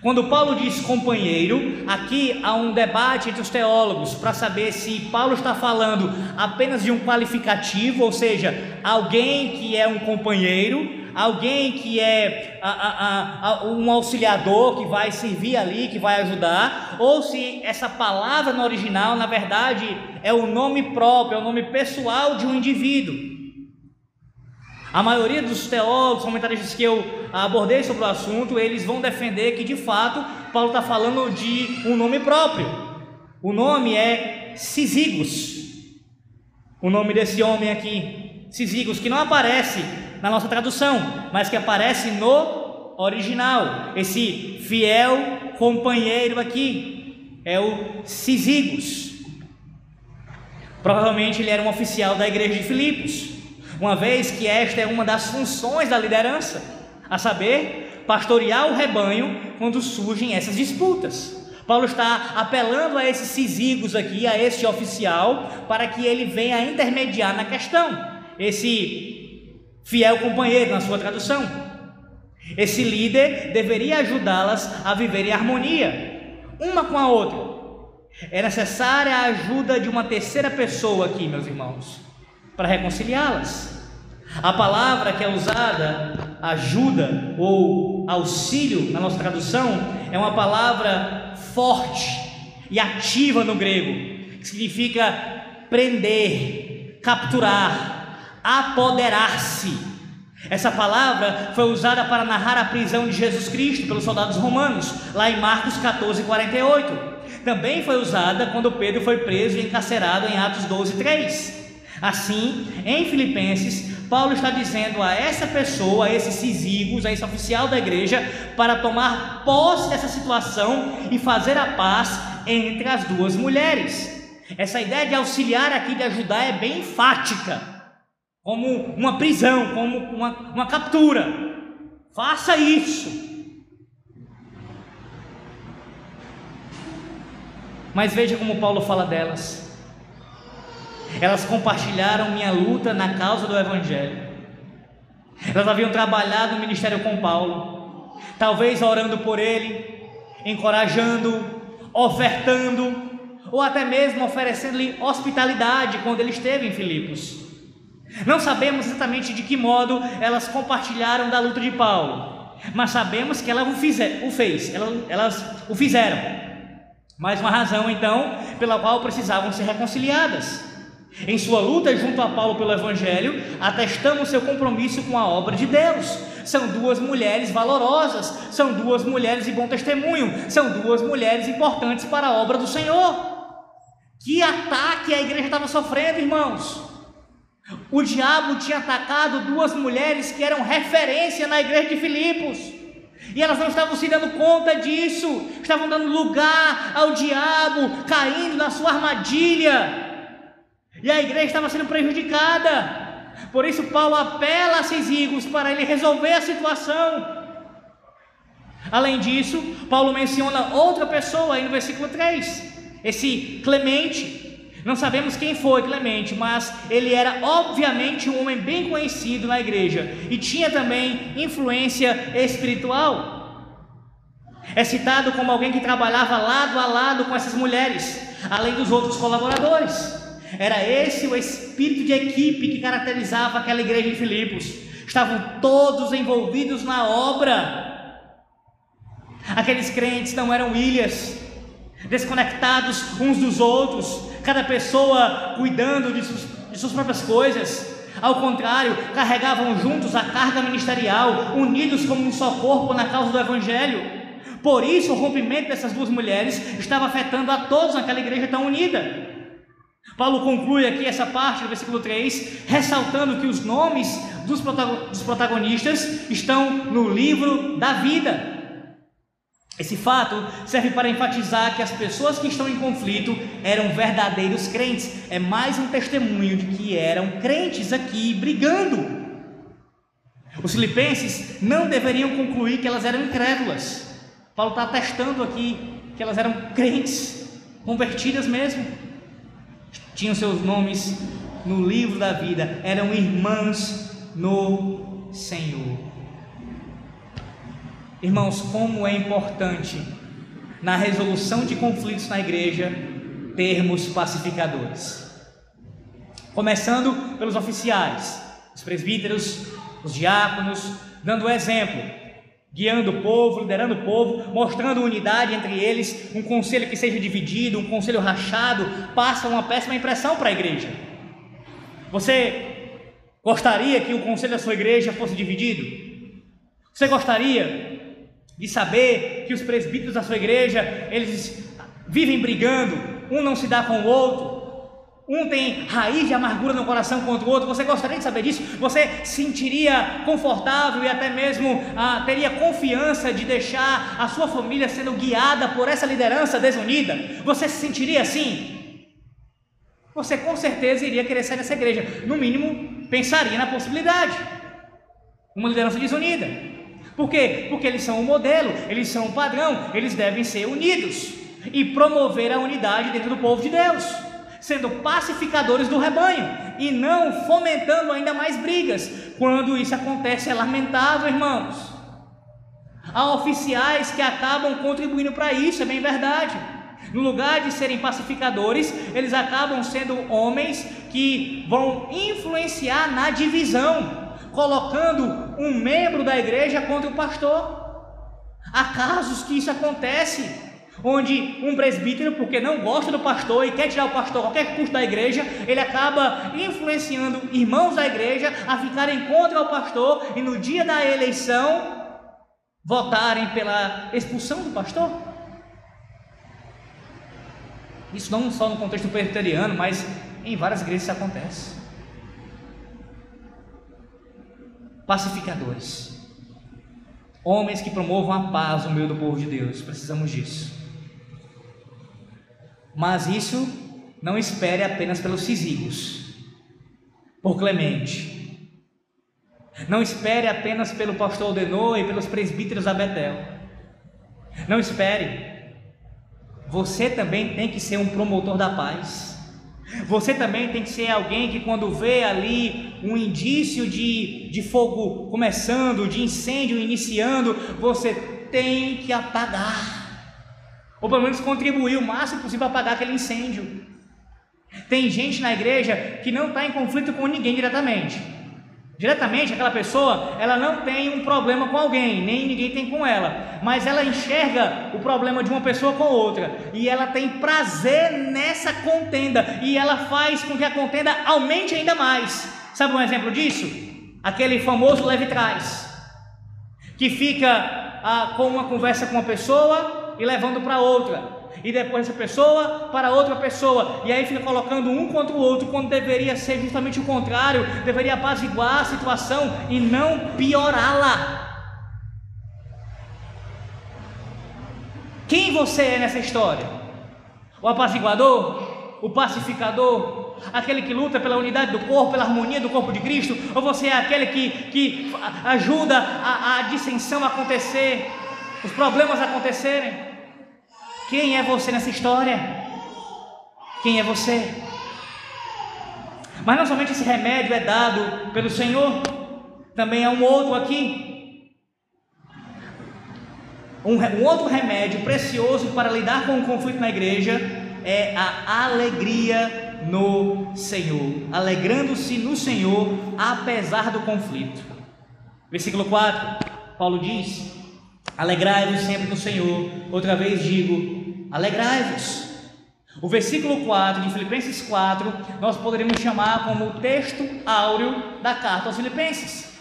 Speaker 1: Quando Paulo diz companheiro, aqui há um debate entre os teólogos para saber se Paulo está falando apenas de um qualificativo, ou seja, alguém que é um companheiro, alguém que é a, a, a, um auxiliador que vai servir ali, que vai ajudar, ou se essa palavra no original, na verdade, é o nome próprio, é o nome pessoal de um indivíduo. A maioria dos teólogos, comentaristas que eu abordei sobre o assunto, eles vão defender que de fato Paulo está falando de um nome próprio. O nome é Sisigos. O nome desse homem aqui, Sisigos, que não aparece na nossa tradução, mas que aparece no original. Esse fiel companheiro aqui é o Sisigos. Provavelmente ele era um oficial da igreja de Filipos uma vez que esta é uma das funções da liderança, a saber, pastorear o rebanho quando surgem essas disputas. Paulo está apelando a esses cisigos aqui, a este oficial, para que ele venha intermediar na questão. Esse fiel companheiro, na sua tradução. Esse líder deveria ajudá-las a viver em harmonia, uma com a outra. É necessária a ajuda de uma terceira pessoa aqui, meus irmãos para reconciliá-las. A palavra que é usada, ajuda ou auxílio, na nossa tradução, é uma palavra forte e ativa no grego, que significa prender, capturar, apoderar-se. Essa palavra foi usada para narrar a prisão de Jesus Cristo pelos soldados romanos, lá em Marcos 14, 48. Também foi usada quando Pedro foi preso e encarcerado em Atos 12, 3. Assim, em Filipenses, Paulo está dizendo a essa pessoa, a esses cisigos, a esse oficial da igreja, para tomar posse dessa situação e fazer a paz entre as duas mulheres. Essa ideia de auxiliar aqui, de ajudar, é bem enfática, como uma prisão, como uma, uma captura. Faça isso. Mas veja como Paulo fala delas. Elas compartilharam minha luta na causa do Evangelho. Elas haviam trabalhado no ministério com Paulo, talvez orando por ele, encorajando, ofertando, ou até mesmo oferecendo-lhe hospitalidade quando ele esteve em Filipos. Não sabemos exatamente de que modo elas compartilharam da luta de Paulo, mas sabemos que ela o, fizer, o fez, elas, elas o fizeram. Mais uma razão, então, pela qual precisavam ser reconciliadas. Em sua luta junto a Paulo pelo Evangelho, atestamos seu compromisso com a obra de Deus. São duas mulheres valorosas, são duas mulheres de bom testemunho, são duas mulheres importantes para a obra do Senhor. Que ataque a igreja estava sofrendo, irmãos! O diabo tinha atacado duas mulheres que eram referência na igreja de Filipos. E elas não estavam se dando conta disso, estavam dando lugar ao diabo, caindo na sua armadilha. E a igreja estava sendo prejudicada. Por isso, Paulo apela a Cisígos para ele resolver a situação. Além disso, Paulo menciona outra pessoa aí no versículo 3, esse Clemente. Não sabemos quem foi Clemente, mas ele era obviamente um homem bem conhecido na igreja e tinha também influência espiritual. É citado como alguém que trabalhava lado a lado com essas mulheres, além dos outros colaboradores. Era esse o espírito de equipe que caracterizava aquela igreja em Filipos. Estavam todos envolvidos na obra. Aqueles crentes não eram ilhas, desconectados uns dos outros, cada pessoa cuidando de, suas, de suas próprias coisas. Ao contrário, carregavam juntos a carga ministerial, unidos como um só corpo na causa do Evangelho. Por isso, o rompimento dessas duas mulheres estava afetando a todos naquela igreja tão unida. Paulo conclui aqui essa parte do versículo 3, ressaltando que os nomes dos protagonistas estão no livro da vida. Esse fato serve para enfatizar que as pessoas que estão em conflito eram verdadeiros crentes. É mais um testemunho de que eram crentes aqui brigando. Os filipenses não deveriam concluir que elas eram incrédulas. Paulo está atestando aqui que elas eram crentes, convertidas mesmo. Tinham seus nomes no livro da vida, eram irmãs no Senhor. Irmãos, como é importante na resolução de conflitos na igreja termos pacificadores. Começando pelos oficiais, os presbíteros, os diáconos, dando exemplo, guiando o povo, liderando o povo, mostrando unidade entre eles. Um conselho que seja dividido, um conselho rachado, passa uma péssima impressão para a igreja. Você gostaria que o conselho da sua igreja fosse dividido? Você gostaria de saber que os presbíteros da sua igreja, eles vivem brigando, um não se dá com o outro, um tem raiz de amargura no coração contra o outro. Você gostaria de saber disso? Você sentiria confortável e até mesmo ah, teria confiança de deixar a sua família sendo guiada por essa liderança desunida? Você se sentiria assim? Você com certeza iria querer sair dessa igreja. No mínimo, pensaria na possibilidade. Uma liderança desunida. Por quê? Porque eles são o modelo, eles são o padrão, eles devem ser unidos e promover a unidade dentro do povo de Deus sendo pacificadores do rebanho e não fomentando ainda mais brigas. Quando isso acontece é lamentável, irmãos. Há oficiais que acabam contribuindo para isso, é bem verdade. No lugar de serem pacificadores, eles acabam sendo homens que vão influenciar na divisão, colocando um membro da igreja contra o pastor. Há casos que isso acontece onde um presbítero, porque não gosta do pastor e quer tirar o pastor a qualquer custo da igreja, ele acaba influenciando irmãos da igreja a ficarem contra o pastor e no dia da eleição votarem pela expulsão do pastor. Isso não só no contexto presbiteriano, mas em várias igrejas isso acontece. Pacificadores. Homens que promovam a paz no meio do povo de Deus. Precisamos disso. Mas isso não espere apenas pelos Cisílios, por Clemente. Não espere apenas pelo pastor Odenor e pelos presbíteros da Betel. Não espere. Você também tem que ser um promotor da paz. Você também tem que ser alguém que, quando vê ali um indício de, de fogo começando, de incêndio iniciando, você tem que apagar ou pelo menos contribuir o máximo possível para apagar aquele incêndio. Tem gente na igreja que não está em conflito com ninguém diretamente. Diretamente, aquela pessoa, ela não tem um problema com alguém, nem ninguém tem com ela, mas ela enxerga o problema de uma pessoa com outra, e ela tem prazer nessa contenda, e ela faz com que a contenda aumente ainda mais. Sabe um exemplo disso? Aquele famoso leve trás, que fica ah, com uma conversa com uma pessoa, e levando para outra, e depois essa pessoa para outra pessoa, e aí fica colocando um contra o outro, quando deveria ser justamente o contrário, deveria apaziguar a situação e não piorá-la. Quem você é nessa história? O apaziguador? O pacificador? Aquele que luta pela unidade do corpo, pela harmonia do corpo de Cristo? Ou você é aquele que, que ajuda a, a dissensão a acontecer, os problemas acontecerem. Quem é você nessa história? Quem é você? Mas não somente esse remédio é dado pelo Senhor, também há um outro aqui. Um, um outro remédio precioso para lidar com o conflito na igreja é a alegria no Senhor, alegrando-se no Senhor apesar do conflito. Versículo 4, Paulo diz: Alegrai-vos sempre no Senhor. Outra vez digo: alegrai-vos. O versículo 4 de Filipenses 4 nós poderíamos chamar como o texto áureo da carta aos Filipenses.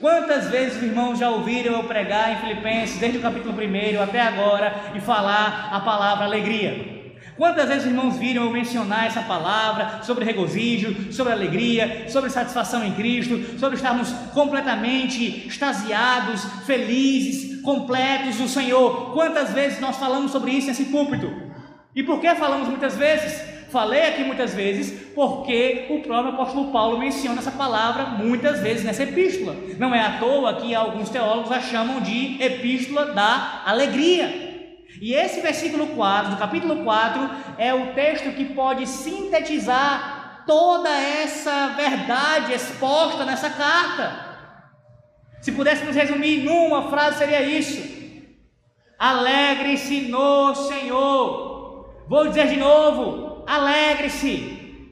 Speaker 1: Quantas vezes, irmãos, já ouviram eu pregar em Filipenses, desde o capítulo 1 até agora, e falar a palavra alegria? Quantas vezes, irmãos, viram eu mencionar essa palavra sobre regozijo, sobre alegria, sobre satisfação em Cristo, sobre estarmos completamente extasiados, felizes, completos no Senhor? Quantas vezes nós falamos sobre isso nesse púlpito? E por que falamos muitas vezes? Falei aqui muitas vezes porque o próprio apóstolo Paulo menciona essa palavra muitas vezes nessa epístola. Não é à toa que alguns teólogos a chamam de epístola da alegria. E esse versículo 4, do capítulo 4, é o texto que pode sintetizar toda essa verdade exposta nessa carta. Se pudéssemos resumir numa frase, seria isso: Alegre-se no Senhor. Vou dizer de novo: alegre-se,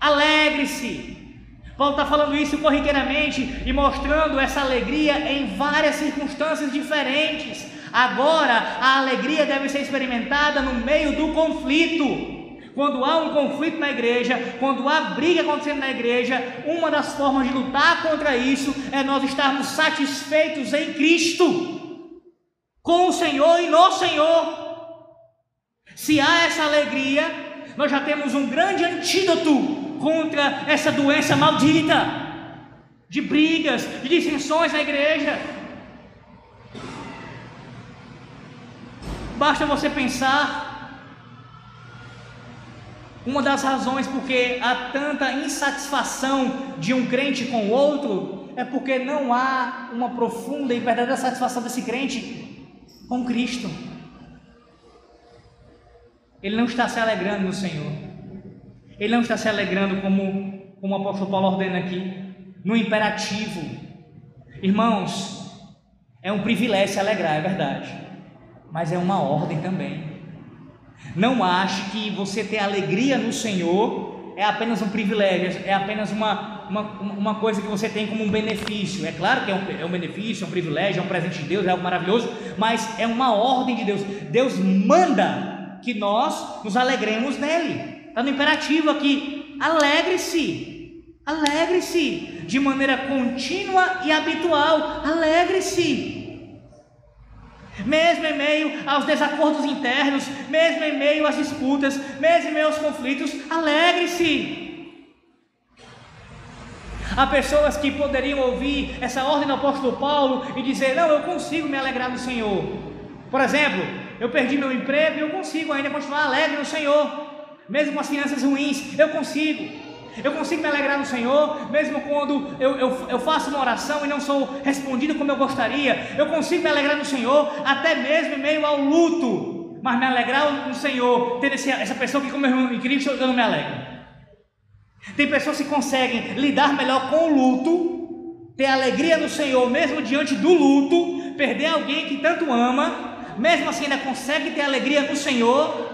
Speaker 1: alegre-se. Paulo está falando isso corriqueiramente e mostrando essa alegria em várias circunstâncias diferentes. Agora, a alegria deve ser experimentada no meio do conflito. Quando há um conflito na igreja, quando há briga acontecendo na igreja, uma das formas de lutar contra isso é nós estarmos satisfeitos em Cristo, com o Senhor e no Senhor. Se há essa alegria, nós já temos um grande antídoto contra essa doença maldita de brigas, de dissensões na igreja. Basta você pensar uma das razões porque há tanta insatisfação de um crente com o outro é porque não há uma profunda e verdadeira satisfação desse crente com Cristo. Ele não está se alegrando no Senhor. Ele não está se alegrando como, como o apóstolo Paulo ordena aqui, no imperativo. Irmãos, é um privilégio se alegrar, é verdade, mas é uma ordem também. Não ache que você ter alegria no Senhor é apenas um privilégio, é apenas uma, uma, uma coisa que você tem como um benefício. É claro que é um, é um benefício, é um privilégio, é um presente de Deus, é algo maravilhoso, mas é uma ordem de Deus. Deus manda que nós nos alegremos nele. Está no imperativo aqui: alegre-se, alegre-se, de maneira contínua e habitual, alegre-se mesmo em meio aos desacordos internos, mesmo em meio às disputas, mesmo em meio aos conflitos, alegre-se. Há pessoas que poderiam ouvir essa ordem do apóstolo Paulo e dizer: Não, eu consigo me alegrar no Senhor. Por exemplo, eu perdi meu emprego e eu consigo ainda continuar alegre no Senhor, mesmo com as finanças ruins, eu consigo. Eu consigo me alegrar no Senhor, mesmo quando eu, eu, eu, faço uma oração e não sou respondido como eu gostaria. Eu consigo me alegrar no Senhor, até mesmo em meio ao luto. Mas me alegrar no Senhor, ter esse, essa pessoa que, como irmão em Cristo, eu não me alegro. Tem pessoas que conseguem lidar melhor com o luto, ter alegria no Senhor, mesmo diante do luto, perder alguém que tanto ama, mesmo assim ainda consegue ter alegria no Senhor,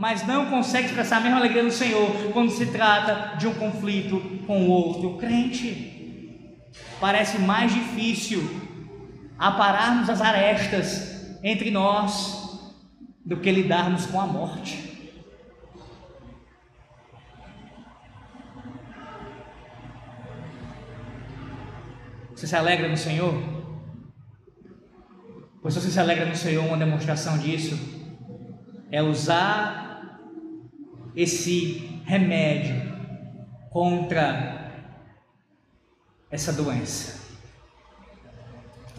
Speaker 1: mas não consegue expressar a mesma alegria no Senhor quando se trata de um conflito com o outro crente. Parece mais difícil apararmos as arestas entre nós do que lidarmos com a morte. Você se alegra no Senhor? Pois se você se alegra no Senhor, uma demonstração disso é usar esse remédio contra essa doença.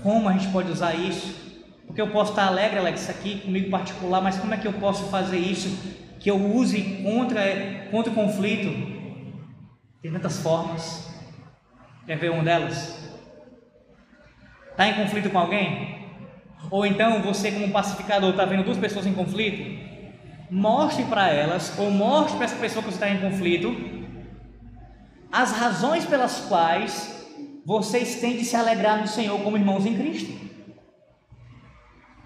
Speaker 1: Como a gente pode usar isso? Porque eu posso estar alegre, Alex, aqui comigo particular, mas como é que eu posso fazer isso que eu use contra, contra o conflito? Tem tantas formas. Quer ver uma delas? Está em conflito com alguém? Ou então você, como pacificador, está vendo duas pessoas em conflito? Mostre para elas, ou mostre para essa pessoa que está em conflito, as razões pelas quais vocês têm de se alegrar no Senhor como irmãos em Cristo.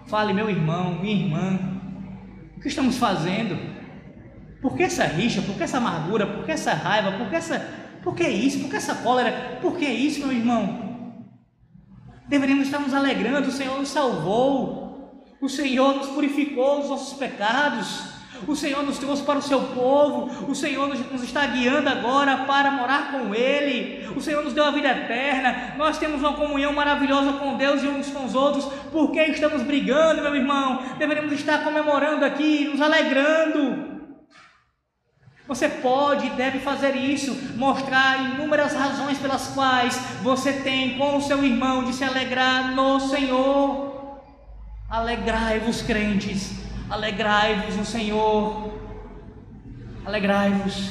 Speaker 1: Fale, meu irmão, minha irmã, o que estamos fazendo? Por que essa rixa? Por que essa amargura? Por que essa raiva? Por que essa. Por que isso? Por que essa cólera? Por que isso, meu irmão? Deveríamos estar nos alegrando, o Senhor nos salvou, o Senhor nos purificou dos nossos pecados. O Senhor nos trouxe para o seu povo, o Senhor nos, está guiando agora para morar com Ele, o Senhor nos deu a vida eterna, nós temos uma comunhão maravilhosa com Deus e uns com os outros, por que estamos brigando, meu irmão? Deveríamos estar comemorando aqui, nos alegrando. Você pode e deve fazer isso, mostrar inúmeras razões pelas quais você tem com o seu irmão de se alegrar no Senhor. Alegrai-vos, crentes Alegrai-vos no Senhor. Alegrai-vos,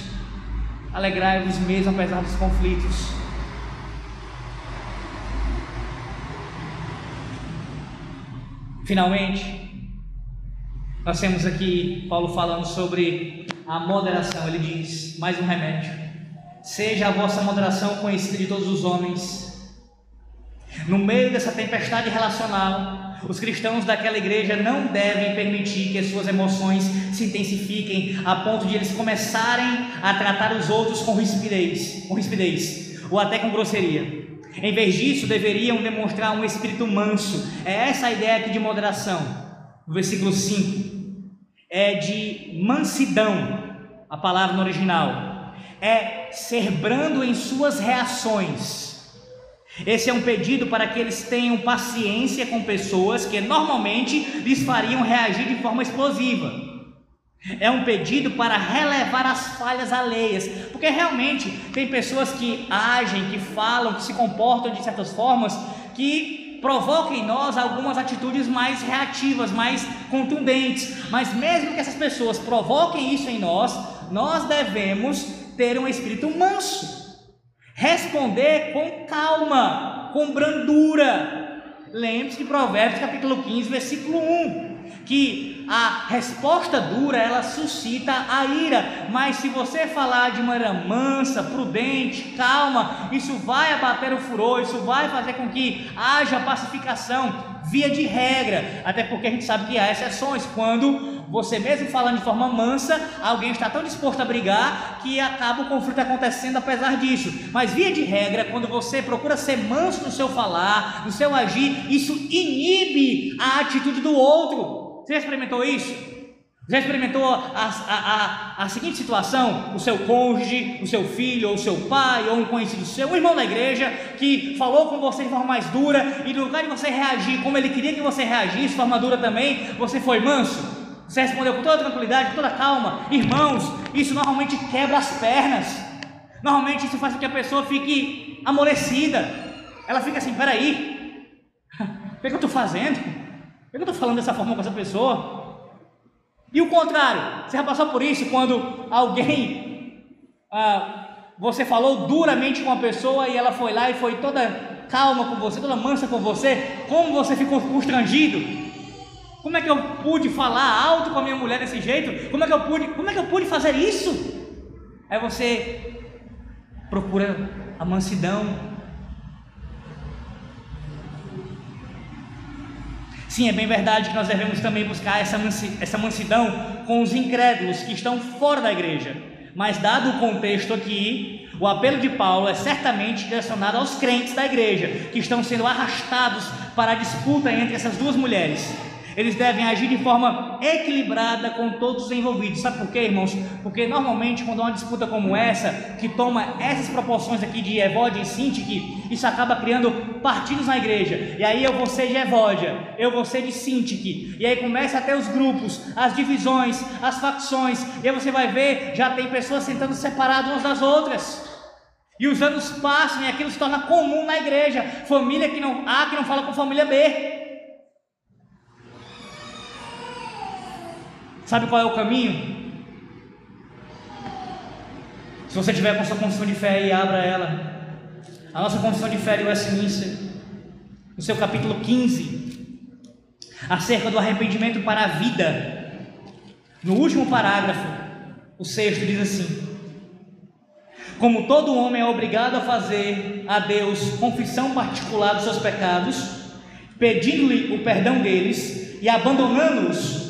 Speaker 1: alegrai-vos mesmo apesar dos conflitos. Finalmente, nós temos aqui Paulo falando sobre a moderação. Ele diz: mais um remédio. Seja a vossa moderação conhecida de todos os homens. No meio dessa tempestade relacional, os cristãos daquela igreja não devem permitir que as suas emoções se intensifiquem a ponto de eles começarem a tratar os outros com rispidez, com rispidez ou até com grosseria. Em vez disso, deveriam demonstrar um espírito manso. É essa a ideia aqui de moderação. No versículo 5 é de mansidão, a palavra no original. É ser brando em suas reações. Esse é um pedido para que eles tenham paciência com pessoas que normalmente lhes fariam reagir de forma explosiva. É um pedido para relevar as falhas alheias, porque realmente tem pessoas que agem, que falam, que se comportam de certas formas que provocam em nós algumas atitudes mais reativas, mais contundentes. Mas mesmo que essas pessoas provoquem isso em nós, nós devemos ter um espírito manso, responder com calma, com brandura. Lembre-se de Provérbios capítulo 15, versículo 1 que a resposta dura ela suscita a ira, mas se você falar de maneira mansa, prudente, calma, isso vai abater o furor, isso vai fazer com que haja pacificação, via de regra, até porque a gente sabe que há exceções, quando você mesmo falando de forma mansa, alguém está tão disposto a brigar que acaba o conflito acontecendo apesar disso. Mas via de regra, quando você procura ser manso no seu falar, no seu agir, isso inibe a atitude do outro. Você já experimentou isso? Já experimentou a, a, a, a, seguinte situação? O seu cônjuge, o seu filho, ou o seu pai, ou um conhecido seu, um irmão da igreja, que falou com você de forma mais dura, e no lugar de você reagir como ele queria que você reagisse, de forma dura também, você foi manso? Você respondeu com toda tranquilidade, com toda calma. Irmãos, isso normalmente quebra as pernas. Normalmente isso faz com que a pessoa fique amolecida. Ela fica assim: peraí, o que, é eu estou fazendo? Por que eu estou falando dessa forma com essa pessoa? E o contrário, você já passou por isso quando alguém, ah, você falou duramente com uma pessoa e ela foi lá e foi toda calma com você, toda mansa com você, como você ficou constrangido? Como é que eu pude falar alto com a minha mulher desse jeito? Como é que eu pude, como é que eu pude fazer isso? Aí você procura a mansidão, Sim, é bem verdade que nós devemos também buscar essa, essa mansidão com os incrédulos que estão fora da igreja. Mas, dado o contexto aqui, o apelo de Paulo é certamente direcionado aos crentes da igreja, que estão sendo arrastados para a disputa entre essas duas mulheres. Eles devem agir de forma equilibrada com todos os envolvidos. Sabe por quê, irmãos? Porque normalmente quando há uma disputa como essa, que toma essas proporções aqui de Evódia e Sintique, isso acaba criando partidos na igreja. E aí eu vou ser de Evódia, eu vou ser de Sintique. E aí começa até os grupos, as divisões, as facções. E aí você vai ver, já tem pessoas sentando separadas umas das outras. E os anos passam e aquilo se torna comum na igreja. Família que não A que não fala com família B. Sabe qual é o caminho? Se você tiver com sua confissão de fé aí, abra ela. A nossa confissão de fé de Westminster, no seu capítulo 15, acerca do arrependimento para a vida. No último parágrafo, o sexto diz assim: Como todo homem é obrigado a fazer a Deus confissão particular dos seus pecados, pedindo-lhe o perdão deles e abandonando-os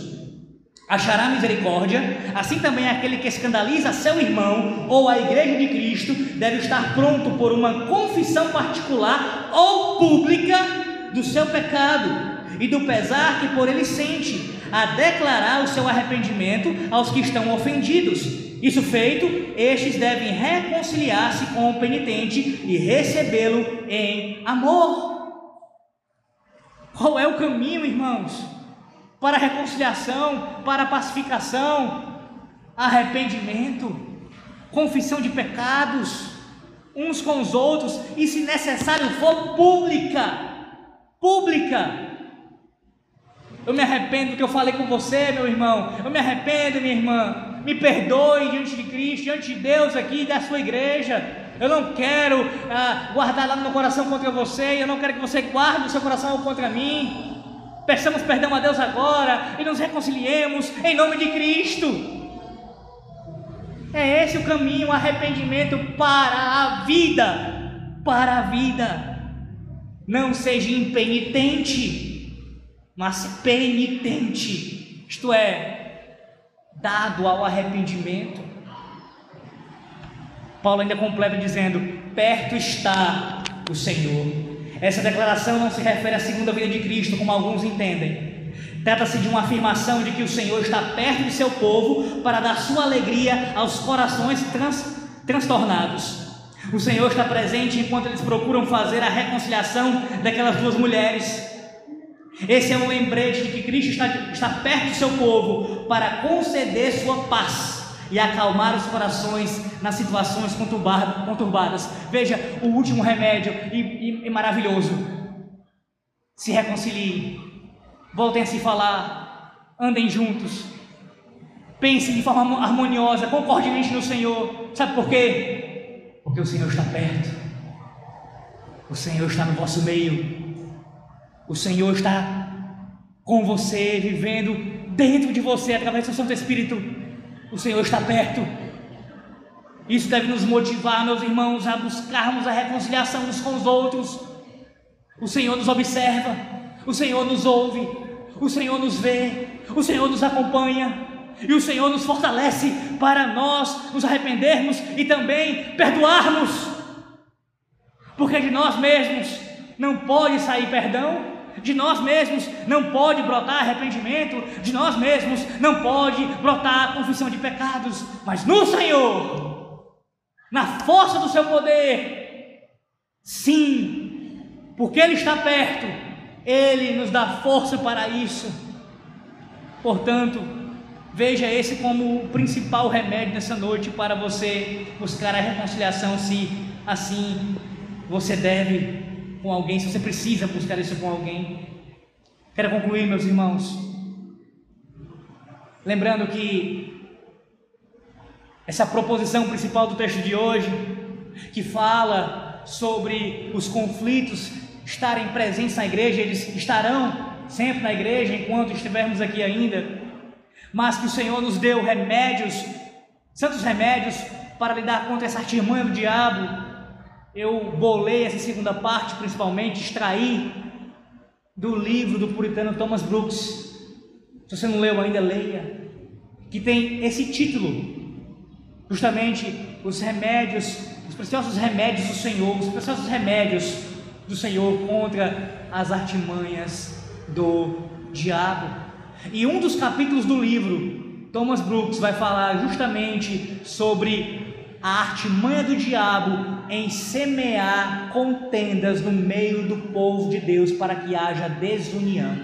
Speaker 1: achará misericórdia, assim também aquele que escandaliza seu irmão ou a igreja de Cristo deve estar pronto por uma confissão particular ou pública do seu pecado e do pesar que por ele sente, a declarar o seu arrependimento aos que estão ofendidos. Isso feito, estes devem reconciliar-se com o penitente e recebê-lo em amor. Qual é o caminho, irmãos? Para reconciliação, para pacificação, arrependimento, confissão de pecados, uns com os outros, e se necessário for, pública. Pública. Eu me arrependo do que eu falei com você, meu irmão. Eu me arrependo, minha irmã. me perdoe diante de Cristo, diante de Deus aqui, da sua igreja. Eu não quero ah, guardar lá no meu coração contra você, eu não quero que você guarde o seu coração contra mim. Peçamos perdão a Deus agora e nos reconciliemos em nome de Cristo. É esse o caminho, o arrependimento para a vida. Para a vida. Não seja impenitente, mas penitente. Isto é, dado ao arrependimento. Paulo ainda completa dizendo: Perto está o Senhor. Essa declaração não se refere à segunda vida de Cristo, como alguns entendem. Trata-se de uma afirmação de que o Senhor está perto de seu povo para dar sua alegria aos corações trans, transtornados. O Senhor está presente enquanto eles procuram fazer a reconciliação daquelas duas mulheres. Esse é um lembrete de que Cristo está, está perto do seu povo para conceder sua paz e acalmar os corações nas situações conturbadas. Veja o último remédio e, e, e maravilhoso. Se reconciliem, voltem a se falar, andem juntos, pensem de forma harmoniosa, concordemente no Senhor. Sabe por quê? Porque o Senhor está perto, o Senhor está no vosso meio, o Senhor está com você, vivendo dentro de você através do Santo Espírito. O Senhor está perto. Isso deve nos motivar, meus irmãos, a buscarmos a reconciliação uns com os outros. O Senhor nos observa, o Senhor nos ouve, o Senhor nos vê, o Senhor nos acompanha e o Senhor nos fortalece para nós nos arrependermos e também perdoarmos. Porque de nós mesmos não pode sair perdão, de nós mesmos não pode brotar arrependimento, de nós mesmos não pode brotar confissão de pecados, mas no Senhor, na força do seu poder, sim, porque Ele está perto, Ele nos dá força para isso. Portanto, veja esse como o principal remédio nessa noite para você buscar a reconciliação, se assim você deve com alguém, se você precisa buscar isso com alguém. Quero concluir, meus irmãos, lembrando que essa proposição principal do texto de hoje, que fala sobre os conflitos estarem presentes na igreja, eles estarão sempre na igreja enquanto estivermos aqui ainda, mas que o Senhor nos deu remédios, santos remédios, para lidar contra essa artimanha do diabo, eu bolei essa segunda parte, principalmente, extraí do livro do puritano Thomas Brooks. Se você não leu ainda, leia. Que tem esse título, justamente os remédios, os preciosos remédios do Senhor, os preciosos remédios do Senhor contra as artimanhas do diabo. E um dos capítulos do livro, Thomas Brooks vai falar justamente sobre a artimanha do diabo em semear contendas no meio do povo de Deus para que haja desunião.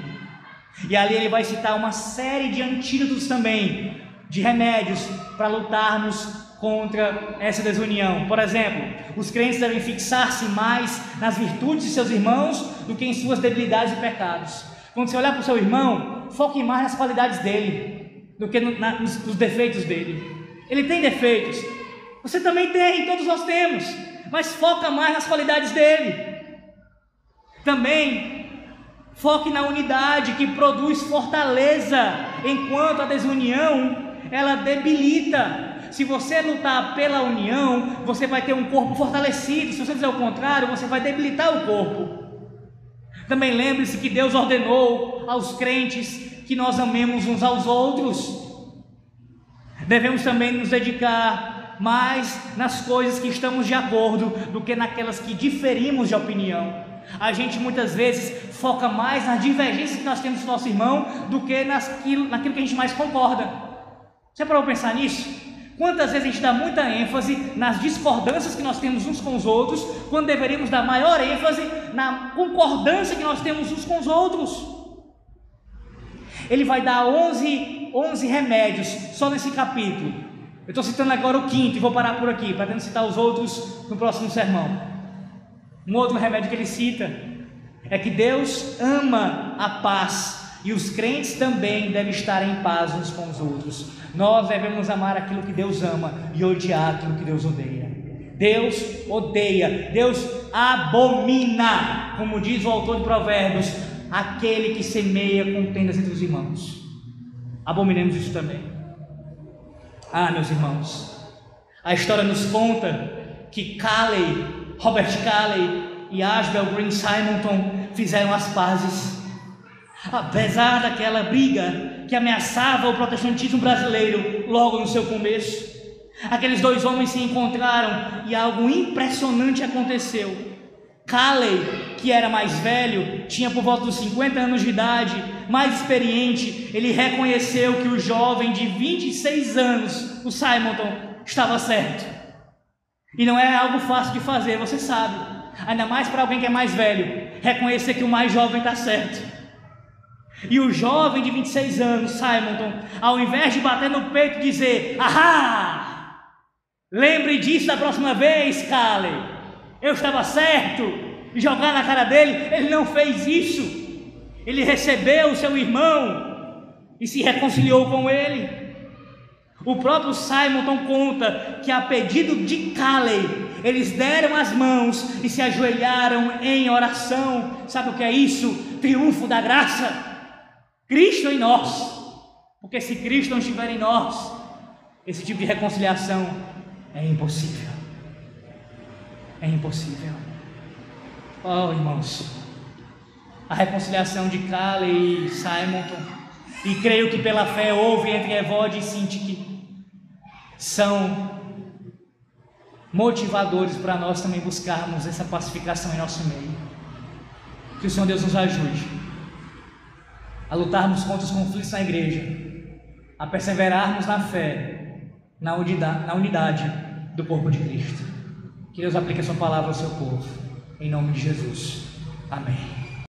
Speaker 1: E ali ele vai citar uma série de antídotos também, de remédios para lutarmos contra essa desunião. Por exemplo, os crentes devem fixar-se mais nas virtudes de seus irmãos do que em suas debilidades e pecados. Quando você olhar para o seu irmão, foque mais nas qualidades dele do que nos defeitos dele. Ele tem defeitos, você também tem, todos nós temos mas foca mais nas qualidades dele. Também foque na unidade que produz fortaleza, enquanto a desunião ela debilita. Se você lutar pela união, você vai ter um corpo fortalecido. Se você fizer o contrário, você vai debilitar o corpo. Também lembre-se que Deus ordenou aos crentes que nós amemos uns aos outros. Devemos também nos dedicar mais nas coisas que estamos de acordo do que naquelas que diferimos de opinião. A gente muitas vezes foca mais nas divergências que nós temos com nosso irmão do que naquilo, naquilo que a gente mais concorda. Você parou para pensar nisso? Quantas vezes a gente dá muita ênfase nas discordâncias que nós temos uns com os outros, quando deveríamos dar maior ênfase na concordância que nós temos uns com os outros? Ele vai dar 11, 11 remédios só nesse capítulo estou citando agora o quinto e vou parar por aqui, para tentar citar os outros no próximo sermão. Um outro remédio que ele cita é que Deus ama a paz E os crentes também devem estar em paz uns com os outros. Nós devemos amar aquilo que Deus ama e odiar aquilo que Deus odeia. Deus odeia, Deus abomina, como diz o autor de Provérbios, aquele que semeia contendas entre os irmãos. Abominemos isso também. Ah, meus irmãos, a história nos conta que Calley, Robert Calley e Ashbel Green Simonton fizeram as pazes apesar daquela briga que ameaçava o protestantismo brasileiro logo no seu começo. Aqueles dois homens se encontraram e algo impressionante aconteceu. Calley, que era mais velho, tinha por volta dos 50 anos de idade, mais experiente, ele reconheceu que o jovem de 26 anos, o Simonton, estava certo. E não é algo fácil de fazer, você sabe. Ainda mais para alguém que é mais velho, reconhecer que o mais jovem está certo. E o jovem de 26 anos, Simonton, ao invés de bater no peito e dizer: Ahá! Lembre disso da próxima vez, Kale. Eu estava certo. E jogar na cara dele, ele não fez isso. Ele recebeu o seu irmão e se reconciliou com ele. O próprio Simonton conta que, a pedido de Caleb, eles deram as mãos e se ajoelharam em oração. Sabe o que é isso? Triunfo da graça. Cristo em nós. Porque se Cristo não estiver em nós, esse tipo de reconciliação é impossível. É impossível. Oh, irmãos, a reconciliação de Kale e Simonton, e creio que pela fé houve entre Evode e Sintique, são motivadores para nós também buscarmos essa pacificação em nosso meio. Que o Senhor Deus nos ajude a lutarmos contra os conflitos na igreja, a perseverarmos na fé, na unidade, na unidade do corpo de Cristo. Que Deus aplique a sua palavra ao seu povo. Em nome de Jesus. Amém.